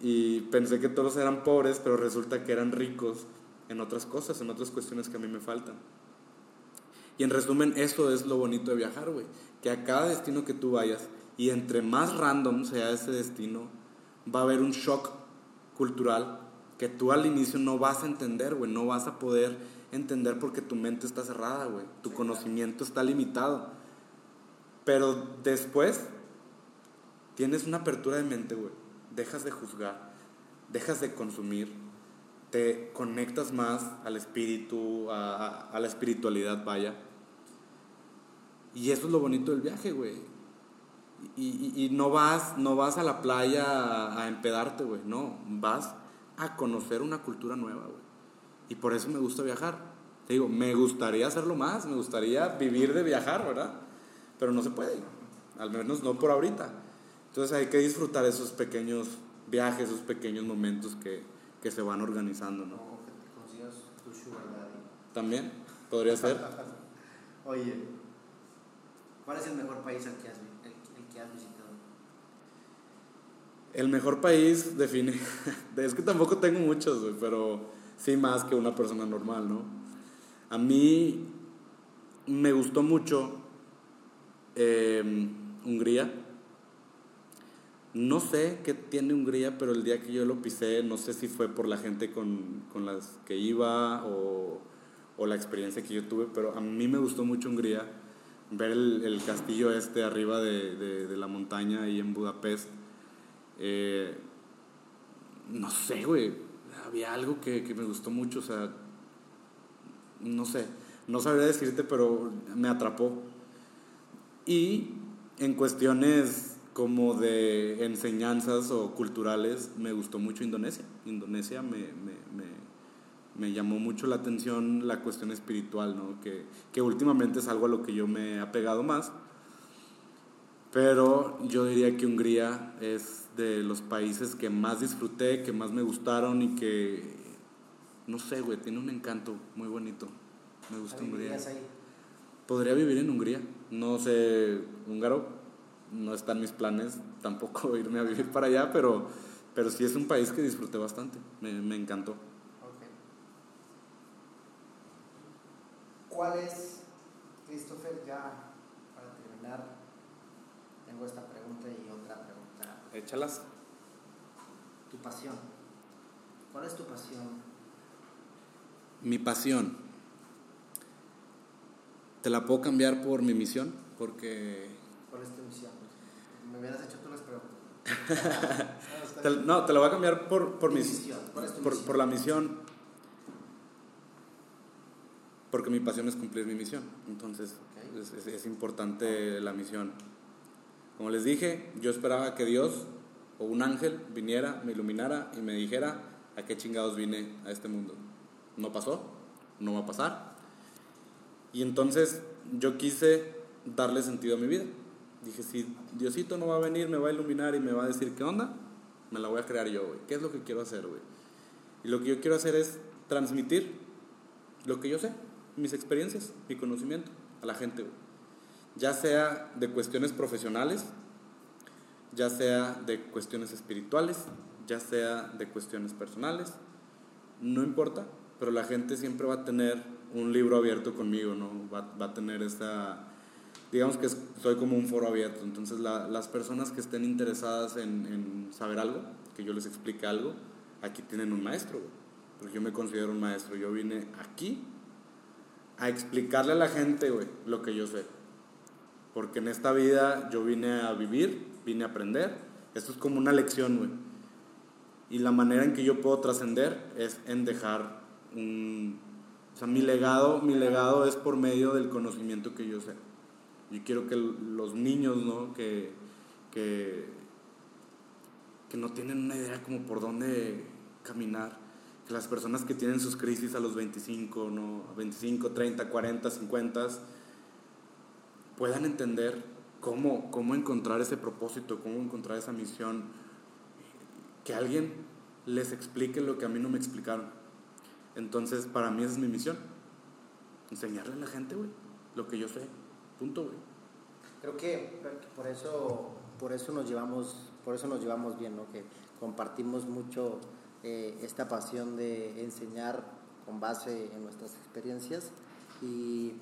y pensé que todos eran pobres, pero resulta que eran ricos en otras cosas, en otras cuestiones que a mí me faltan. Y en resumen, eso es lo bonito de viajar, güey. Que a cada destino que tú vayas, y entre más random sea ese destino, va a haber un shock cultural que tú al inicio no vas a entender, güey. No vas a poder entender porque tu mente está cerrada, güey. Tu conocimiento está limitado. Pero después tienes una apertura de mente, güey. Dejas de juzgar, dejas de consumir, te conectas más al espíritu, a, a la espiritualidad, vaya. Y eso es lo bonito del viaje, güey. Y, y, y, no, vas, no vas a la playa a, a empedarte, güey. No, vas a conocer una cultura nueva, güey. Y por eso me gusta viajar. Te digo, me gustaría hacerlo más, me gustaría vivir de viajar, ¿verdad? Pero no se puede, al menos no por ahorita. Entonces hay que disfrutar esos pequeños viajes, esos pequeños momentos que, que se van organizando, ¿no? O que te consigas tu sugar daddy. También, podría ser. Oye, ¿cuál es el mejor país al que has, el, el que has visitado? El mejor país define. Es que tampoco tengo muchos, pero sí más que una persona normal, ¿no? A mí me gustó mucho eh, Hungría. No sé qué tiene Hungría, pero el día que yo lo pisé, no sé si fue por la gente con, con las que iba o, o, la experiencia que yo tuve, pero a mí me gustó mucho Hungría. Ver el, el castillo este arriba de, de, de, la montaña ahí en Budapest. Eh, no sé, güey. Había algo que, que me gustó mucho, o sea, no sé, no sabría decirte, pero me atrapó. Y en cuestiones como de enseñanzas o culturales, me gustó mucho Indonesia. Indonesia me, me, llamó mucho la atención la cuestión espiritual, ¿no? que, que últimamente es algo a lo que yo me he apegado más. Pero yo diría que Hungría es de los países que más disfruté, que más me gustaron y que, no sé, güey, tiene un encanto muy bonito. Me gusta Hungría. Ahí? Podría vivir en Hungría. No sé húngaro, no están mis planes tampoco irme a vivir para allá, pero, pero sí es un país que disfruté bastante, me, me encantó. Okay. ¿Cuál es, Christopher, ya para terminar, tengo esta pregunta y otra pregunta. Échalas. Tu pasión. ¿Cuál es tu pasión? Mi pasión. ¿Te la puedo cambiar por mi misión? Porque... ¿Cuál es tu misión? Me hubieras hecho tú las preguntas. no, te lo voy a cambiar por, por, misión. por, por la misión. Porque mi pasión es cumplir mi misión. Entonces, es, es, importante la misión. Como les dije, yo esperaba que Dios o un ángel viniera, me iluminara y me dijera a qué chingados vine a este mundo. No pasó, no va a pasar. Y entonces yo quise darle sentido a mi vida. Dije, si Diosito no va a venir, me va a iluminar y me va a decir, ¿qué onda? Me la voy a crear yo, güey. ¿Qué es lo que quiero hacer, güey? Y lo que yo quiero hacer es transmitir lo que yo sé, mis experiencias, mi conocimiento a la gente, güey. Ya sea de cuestiones profesionales, ya sea de cuestiones espirituales, ya sea de cuestiones personales, no importa, pero la gente siempre va a tener un libro abierto conmigo, ¿no? Va, a tener esta digamos que soy como un foro abierto, entonces las personas que estén interesadas en, saber algo, que yo les explique algo, aquí tienen un maestro, porque yo me considero un maestro, yo vine aquí a explicarle a la gente, güey, lo que yo sé, porque en esta vida yo vine a vivir, vine a aprender, esto es como una lección, güey, y la manera en que yo puedo trascender es en dejar un... O sea, mi legado, mi legado es por medio del conocimiento que yo sé. Yo quiero que los niños, ¿no? Que, que, que no tienen una idea como por dónde caminar, que las personas que tienen sus crisis a los 25, ¿no? 25, 30, 40, 50, puedan entender cómo, cómo encontrar ese propósito, cómo encontrar esa misión, que alguien les explique lo que a mí no me explicaron. Entonces, para mí es mi misión, enseñarle a la gente, güey, lo que yo sé. Punto, Creo que por eso, por eso nos llevamos, por eso nos llevamos bien, ¿no? Que compartimos mucho eh, esta pasión de enseñar con base en nuestras experiencias y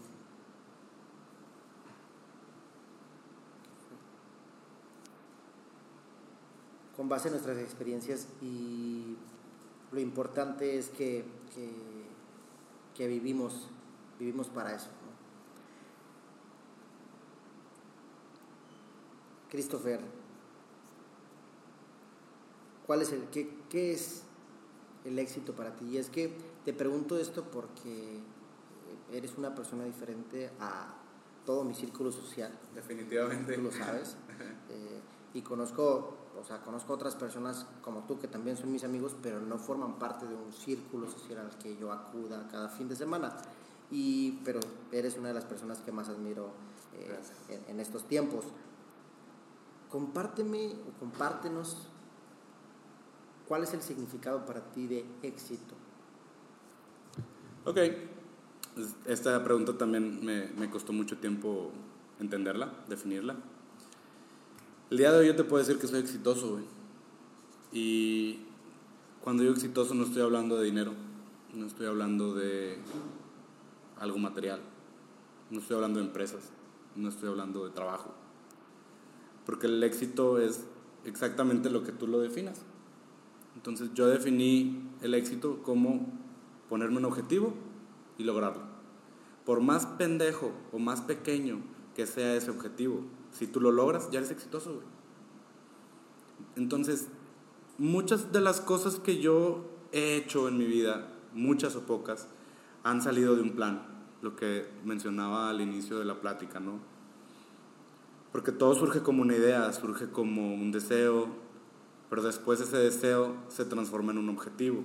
con base en nuestras experiencias y lo importante es que, que, que vivimos, vivimos para eso. Christopher, ¿cuál es el, qué, qué es el éxito para ti? Y es que te pregunto esto porque eres una persona diferente a todo mi círculo social. Definitivamente. Tú lo sabes. Eh, y conozco, o sea, conozco otras personas como tú que también son mis amigos, pero no forman parte de un círculo social al que yo acuda cada fin de semana. Y, pero eres una de las personas que más admiro eh, en, estos tiempos compárteme o compártenos cuál es el significado para ti de éxito. Ok, esta pregunta también me, me costó mucho tiempo entenderla, definirla. El día de hoy yo te puedo decir que soy exitoso, güey. Y cuando digo exitoso no estoy hablando de dinero, no estoy hablando de algo material, no estoy hablando de empresas, no estoy hablando de trabajo porque el éxito es exactamente lo que tú lo definas. Entonces yo definí el éxito como ponerme un objetivo y lograrlo. Por más pendejo o más pequeño que sea ese objetivo, si tú lo logras, ya eres exitoso, güey. Entonces, muchas de las cosas que yo he hecho en mi vida, muchas o pocas, han salido de un plan, lo que mencionaba al inicio de la plática, ¿no? Porque todo surge como una idea, surge como un deseo, pero después ese deseo se transforma en un objetivo.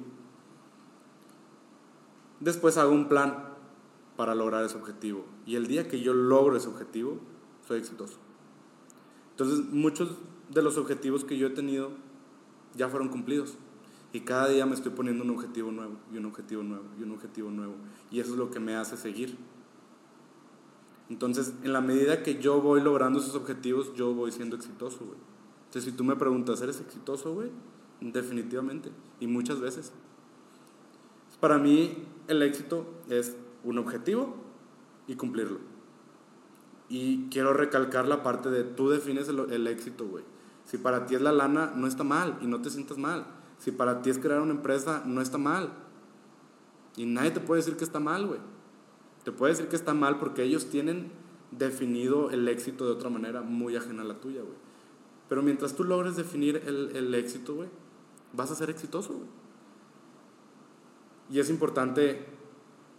Después hago un plan para lograr ese objetivo. Y el día que yo logro ese objetivo, soy exitoso. Entonces, muchos de los objetivos que yo he tenido ya fueron cumplidos. Y cada día me estoy poniendo un objetivo nuevo, y un objetivo nuevo, y un objetivo nuevo. Y eso es lo que me hace seguir. Entonces, en la medida que yo voy logrando esos objetivos, yo voy siendo exitoso, güey. Entonces, si tú me preguntas, ¿eres exitoso, güey? Definitivamente. Y muchas veces. Para mí, el éxito es un objetivo y cumplirlo. Y quiero recalcar la parte de tú defines el, éxito, güey. Si para ti es la lana, no está mal y no te sientas mal. Si para ti es crear una empresa, no está mal. Y nadie te puede decir que está mal, güey. Te puede decir que está mal porque ellos tienen definido el éxito de otra manera muy ajena a la tuya, güey. Pero mientras tú logres definir el, el éxito, güey, vas a ser exitoso, güey. Y es importante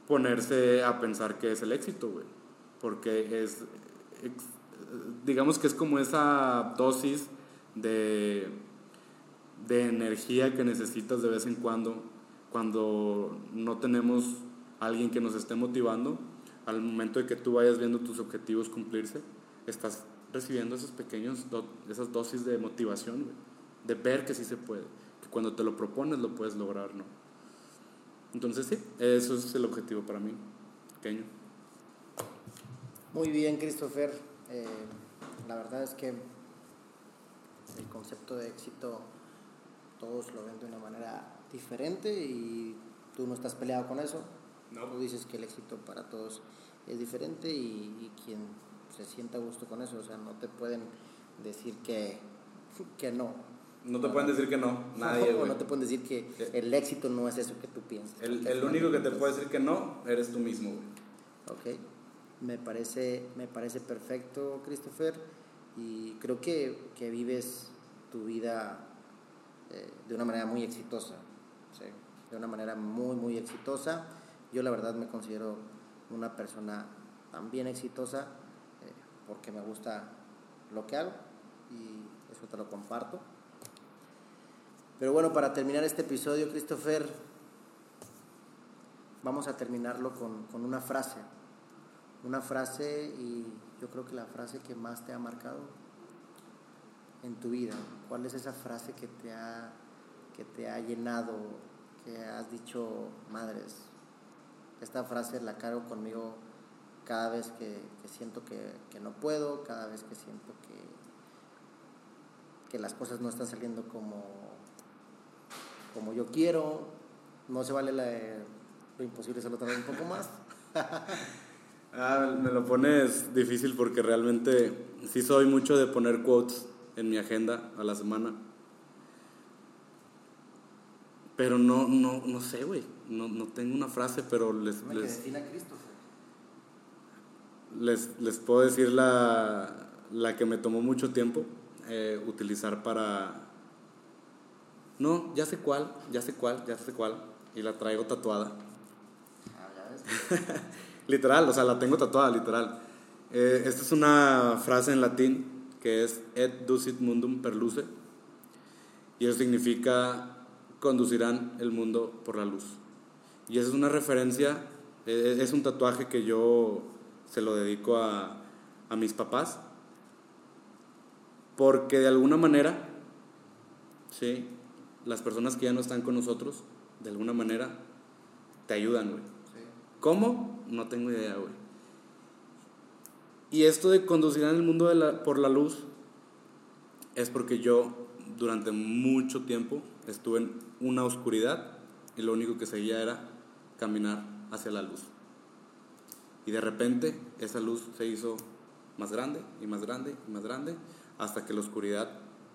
ponerse a pensar qué es el éxito, güey. Porque es, digamos que es como esa dosis de, de energía que necesitas de vez en cuando, cuando no tenemos alguien que nos esté motivando, al momento de que tú vayas viendo tus objetivos cumplirse, estás recibiendo esos pequeños, esas dosis de motivación, de ver que sí se puede, que cuando te lo propones lo puedes lograr, ¿no? Entonces sí, eso es el objetivo para mí, pequeño. Muy bien, Christopher. Eh, la verdad es que el concepto de éxito todos lo ven de una manera diferente y tú no estás peleado con eso. No. Tú dices que el éxito para todos es diferente y, quien se sienta a gusto con eso, o sea, no te pueden decir que, que no. No te pueden decir que no, nadie. No, no te pueden decir que el éxito no es eso que tú piensas. El, el único que te puede decir que no eres tú mismo, güey. Ok, me parece, me parece perfecto, Christopher, y creo que, que vives tu vida eh, de una manera muy exitosa, de una manera muy, muy exitosa. Yo la verdad me considero una persona también exitosa eh, porque me gusta lo que hago y eso te lo comparto. Pero bueno, para terminar este episodio, Christopher, vamos a terminarlo con, con, una frase. Una frase y yo creo que la frase que más te ha marcado en tu vida. ¿Cuál es esa frase que te ha, que te ha llenado, que has dicho, madres? Esta frase la cargo conmigo cada vez que, siento que, que, no puedo, cada vez que siento que, que las cosas no están saliendo como como yo quiero, no se vale lo imposible, solo tarda un poco más. ah, me lo pones difícil porque realmente sí soy mucho de poner quotes en mi agenda a la semana. Pero no, no, no sé, güey. No, no tengo una frase, pero les... les, les, les, puedo decir la, la que me tomó mucho tiempo eh, utilizar para no, ya sé cuál, ya sé cuál, ya sé cuál. Y la traigo tatuada. Ah, literal, o sea, la tengo tatuada, literal. Eh, esta es una frase en latín que es et ducit mundum per luce. Y eso significa conducirán el mundo por la luz. Y esa es una referencia, eh, es un tatuaje que yo se lo dedico a, a mis papás. Porque de alguna manera, sí, las personas que ya no están con nosotros, de alguna manera, te ayudan, güey. ¿Cómo? No tengo idea, güey. Y esto de conducir en el mundo por la luz es porque yo durante mucho tiempo estuve en una oscuridad y lo único que seguía era caminar hacia la luz. Y de repente esa luz se hizo más grande y más grande y más grande hasta que la oscuridad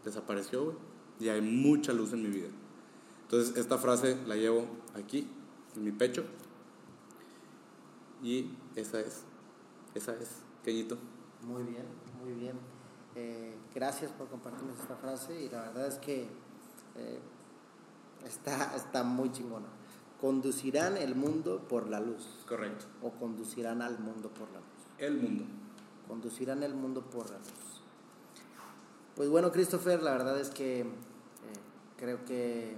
desapareció, güey. Y hay mucha luz en mi vida. Entonces, esta frase la llevo aquí, en mi pecho. Y esa es, esa es, Queñito. Muy bien, muy bien. Eh, gracias por compartirnos esta frase y la verdad es que eh, está, está muy chingona. Conducirán el mundo por la luz. Correcto. O conducirán al mundo por la luz. El mundo. Conducirán el mundo por la luz. Pues bueno, Christopher, la verdad es que eh, creo que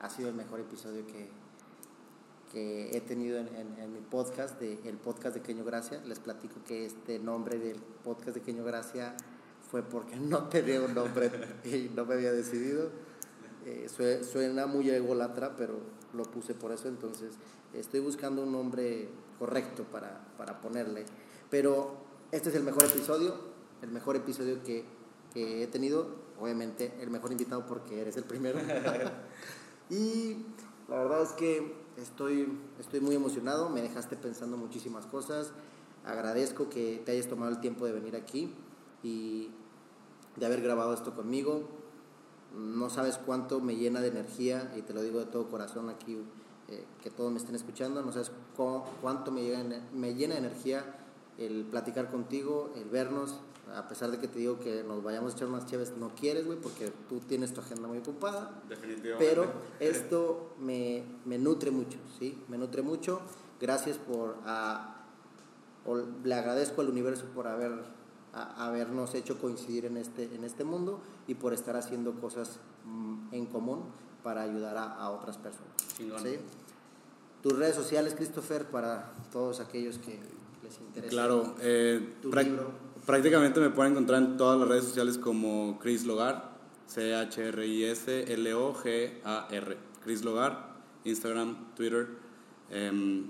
ha sido el mejor episodio que, que he tenido en, mi podcast, de, el podcast de Queño Gracia. Les platico que este nombre del podcast de Queño Gracia fue porque no tenía un nombre y no me había decidido. Eh, suena muy ególatra, pero lo puse por eso, entonces estoy buscando un nombre correcto para, para ponerle. Pero este es el mejor episodio, el mejor episodio que, que he tenido, obviamente el mejor invitado porque eres el primero. y la verdad es que estoy, estoy muy emocionado, me dejaste pensando muchísimas cosas, agradezco que te hayas tomado el tiempo de venir aquí y de haber grabado esto conmigo. No sabes cuánto me llena de energía, y te lo digo de todo corazón aquí, eh, que todos me estén escuchando, no sabes cuánto me llena, me llena de energía el platicar contigo, el vernos, a pesar de que te digo que nos vayamos a echar unas chaves, no quieres, güey, porque tú tienes tu agenda muy ocupada. Definitivamente. Pero esto me, me nutre mucho, ¿sí? Me nutre mucho. Gracias por... le agradezco al universo por haber habernos hecho coincidir en este, en este mundo y por estar haciendo cosas mm, en común para ayudar a, otras personas. ¿sí? Tus redes sociales, Christopher, para todos aquellos que les interesa. Claro, eh, prácticamente me pueden encontrar en todas las redes sociales como Chris Logar, C-H-R-I-S-L-O-G-A-R. Chris Logar, Instagram, Twitter. Em,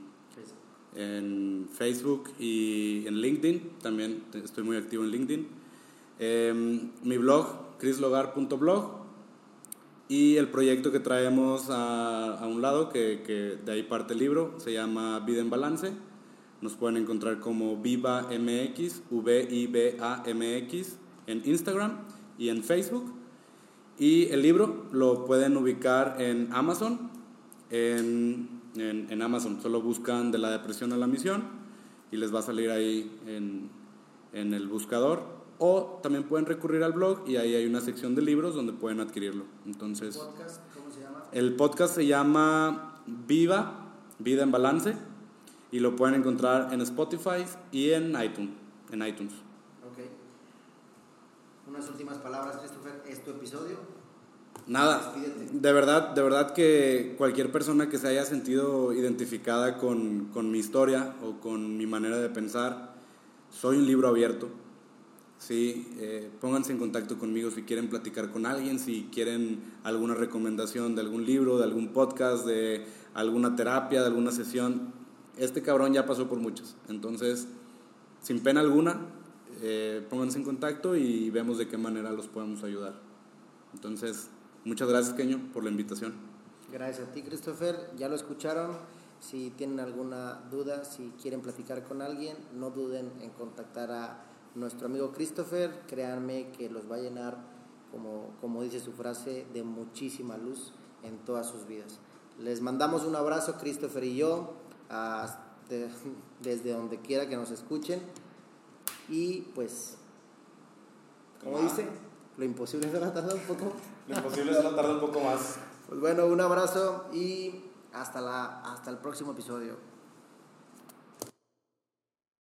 en Facebook y en LinkedIn. También estoy muy activo en LinkedIn. Em, mi blog, chrislogar.blog. Y el proyecto que traemos a, un lado, que, que, de ahí parte el libro, se llama Vida en Balance. Nos pueden encontrar como Viva MX, V-I-B-A-M-X, en Instagram y en Facebook. Y el libro lo pueden ubicar en Amazon, en en, Amazon. Solo buscan de la depresión a la misión y les va a salir ahí en, en el buscador. O también pueden recurrir al blog y ahí hay una sección de libros donde pueden adquirirlo. Entonces, ¿Cómo se llama? El podcast se llama Viva, Vida en Balance y lo pueden encontrar en Spotify y en iTunes. En iTunes. Unas últimas palabras, Christopher. ¿Es tu episodio? Nada, de verdad, de verdad que cualquier persona que se haya sentido identificada con, con, mi historia o con mi manera de pensar, soy un libro abierto. Sí, eh, pónganse en contacto conmigo si quieren platicar con alguien, si quieren alguna recomendación de algún libro, de algún podcast, de alguna terapia, de alguna sesión. Este cabrón ya pasó por muchas. Entonces, sin pena alguna, eh, pónganse en contacto y vemos de qué manera los podemos ayudar. Entonces, Muchas gracias, Keño, por la invitación. Gracias a ti, Christopher. Ya lo escucharon. Si tienen alguna duda, si quieren platicar con alguien, no duden en contactar a nuestro amigo Christopher. Créanme que los va a llenar, como, como dice su frase, de muchísima luz en todas sus vidas. Les mandamos un abrazo, Christopher y yo, desde donde quiera que nos escuchen. Y pues, como dice, lo imposible es tardar un poco. Lo imposible es tardar un poco más. Pues bueno, un abrazo y hasta, la, hasta el próximo episodio.